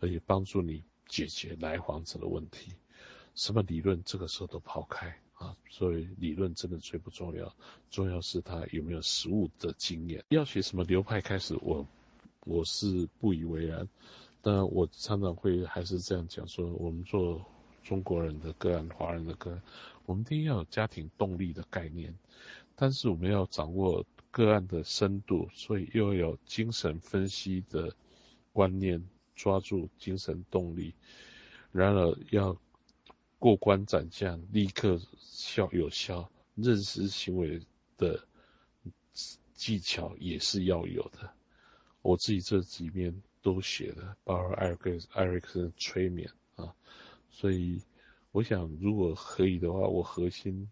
而且帮助你解决来访者的问题。什么理论这个时候都抛开。啊，所以理论真的最不重要，重要是他有没有实物的经验。要学什么流派开始，我我是不以为然。但我常常会还是这样讲说，我们做中国人的个案、华人的个案，我们一定要有家庭动力的概念，但是我们要掌握个案的深度，所以又有精神分析的观念，抓住精神动力。然而要。过关斩将，立刻效有效，认识行为的技巧也是要有的。我自己这几面都写了，包括艾瑞克艾瑞克森催眠啊，所以我想如果可以的话，我核心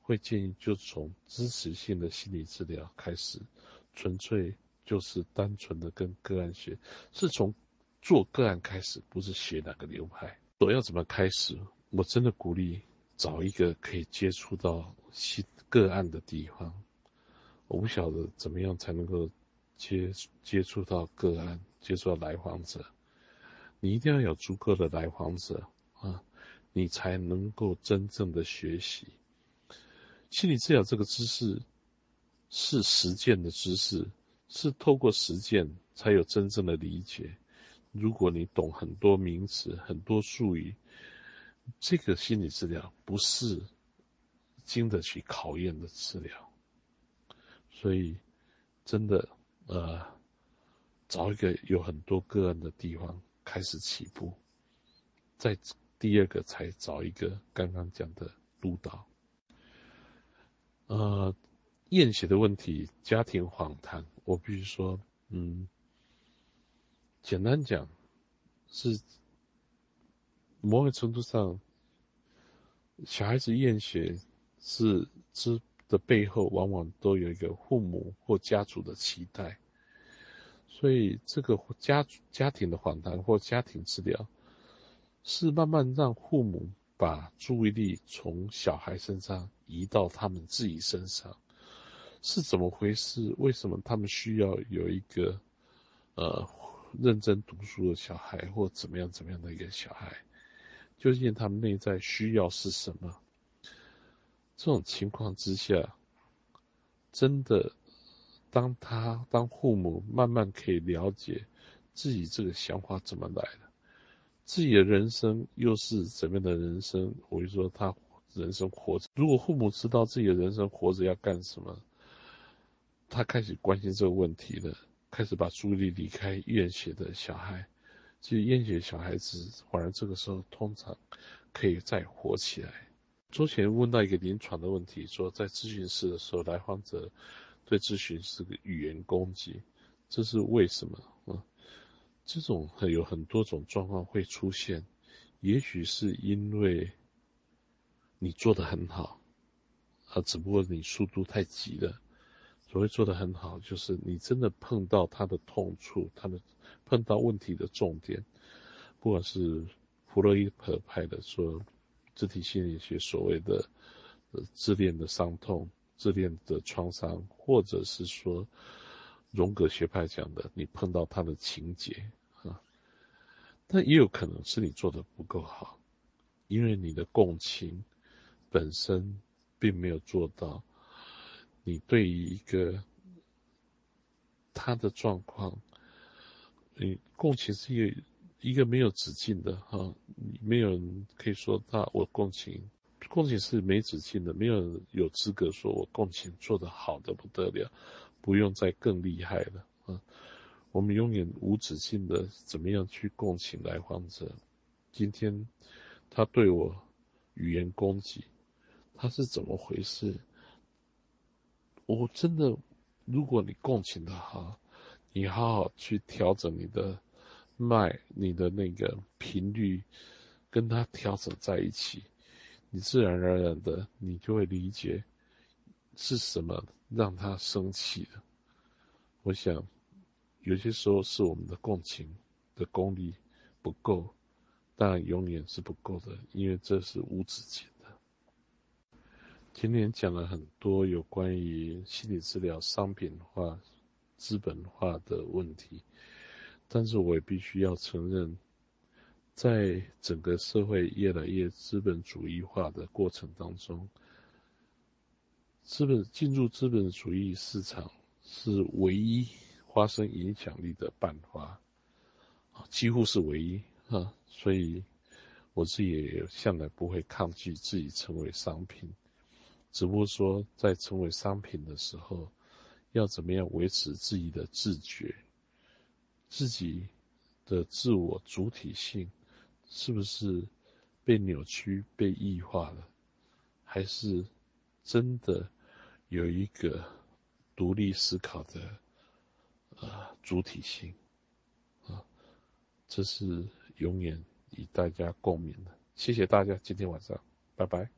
会建议就从支持性的心理治疗开始，纯粹就是单纯的跟个案学，是从做个案开始，不是学哪个流派。我要怎么开始？我真的鼓励找一个可以接触到新个案的地方。我不晓得怎么样才能够接接触到个案，接触到来访者。你一定要有足够的来访者啊，你才能够真正的学习。心理治疗这个知识是实践的知识，是透过实践才有真正的理解。如果你懂很多名词、很多术语，这个心理治疗不是经得起考验的治疗。所以，真的，呃，找一个有很多个案的地方开始起步，再第二个才找一个刚刚讲的督导。呃，验血的问题，家庭访谈，我必须说，嗯，简单讲，是某种程度上，小孩子厌学是是的背后，往往都有一个父母或家族的期待，所以这个家家庭的访谈或家庭治疗，是慢慢让父母把注意力从小孩身上。移到他们自己身上是怎么回事？为什么他们需要有一个呃认真读书的小孩，或怎么样怎么样的一个小孩？究竟他们内在需要是什么？这种情况之下，真的当他当父母慢慢可以了解自己这个想法怎么来的，自己的人生又是怎么样的人生？我就说他。人生活着，如果父母知道自己的人生活着要干什么，他开始关心这个问题了，开始把注意力离开验血的小孩，其实验血小孩子反而这个时候通常可以再活起来。周前问到一个临床的问题，说在咨询室的时候，来访者对咨询师的语言攻击，这是为什么？嗯，这种有很多种状况会出现，也许是因为。你做的很好，啊，只不过你速度太急了。所谓做的很好，就是你真的碰到他的痛处，他的碰到问题的重点。不管是弗洛伊德派的说肢体心理学所谓的呃自恋的伤痛、自恋的创伤，或者是说荣格学派讲的你碰到他的情节啊，但也有可能是你做的不够好，因为你的共情。本身并没有做到，你对于一个他的状况，你共情是一个一个没有止境的哈，没有人可以说他我共情，共情是没止境的，没有人有资格说我共情做得好的不得了，不用再更厉害了啊，我们永远无止境的怎么样去共情来访者，今天他对我语言攻击。他是怎么回事？我真的，如果你共情的好，你好好去调整你的脉，你的那个频率，跟他调整在一起，你自然而然的，你就会理解是什么让他生气的。我想，有些时候是我们的共情的功力不够，但永远是不够的，因为这是无止境的。今天讲了很多有关于心理治疗商品化、资本化的问题，但是我也必须要承认，在整个社会越来越资本主义化的过程当中，资本进入资本主义市场是唯一发生影响力的办法，啊，几乎是唯一啊，所以我自己也向来不会抗拒自己成为商品。只不过说，在成为商品的时候，要怎么样维持自己的自觉，自己的自我主体性，是不是被扭曲、被异化了，还是真的有一个独立思考的呃主体性啊，这是永远与大家共勉的。谢谢大家，今天晚上，拜拜。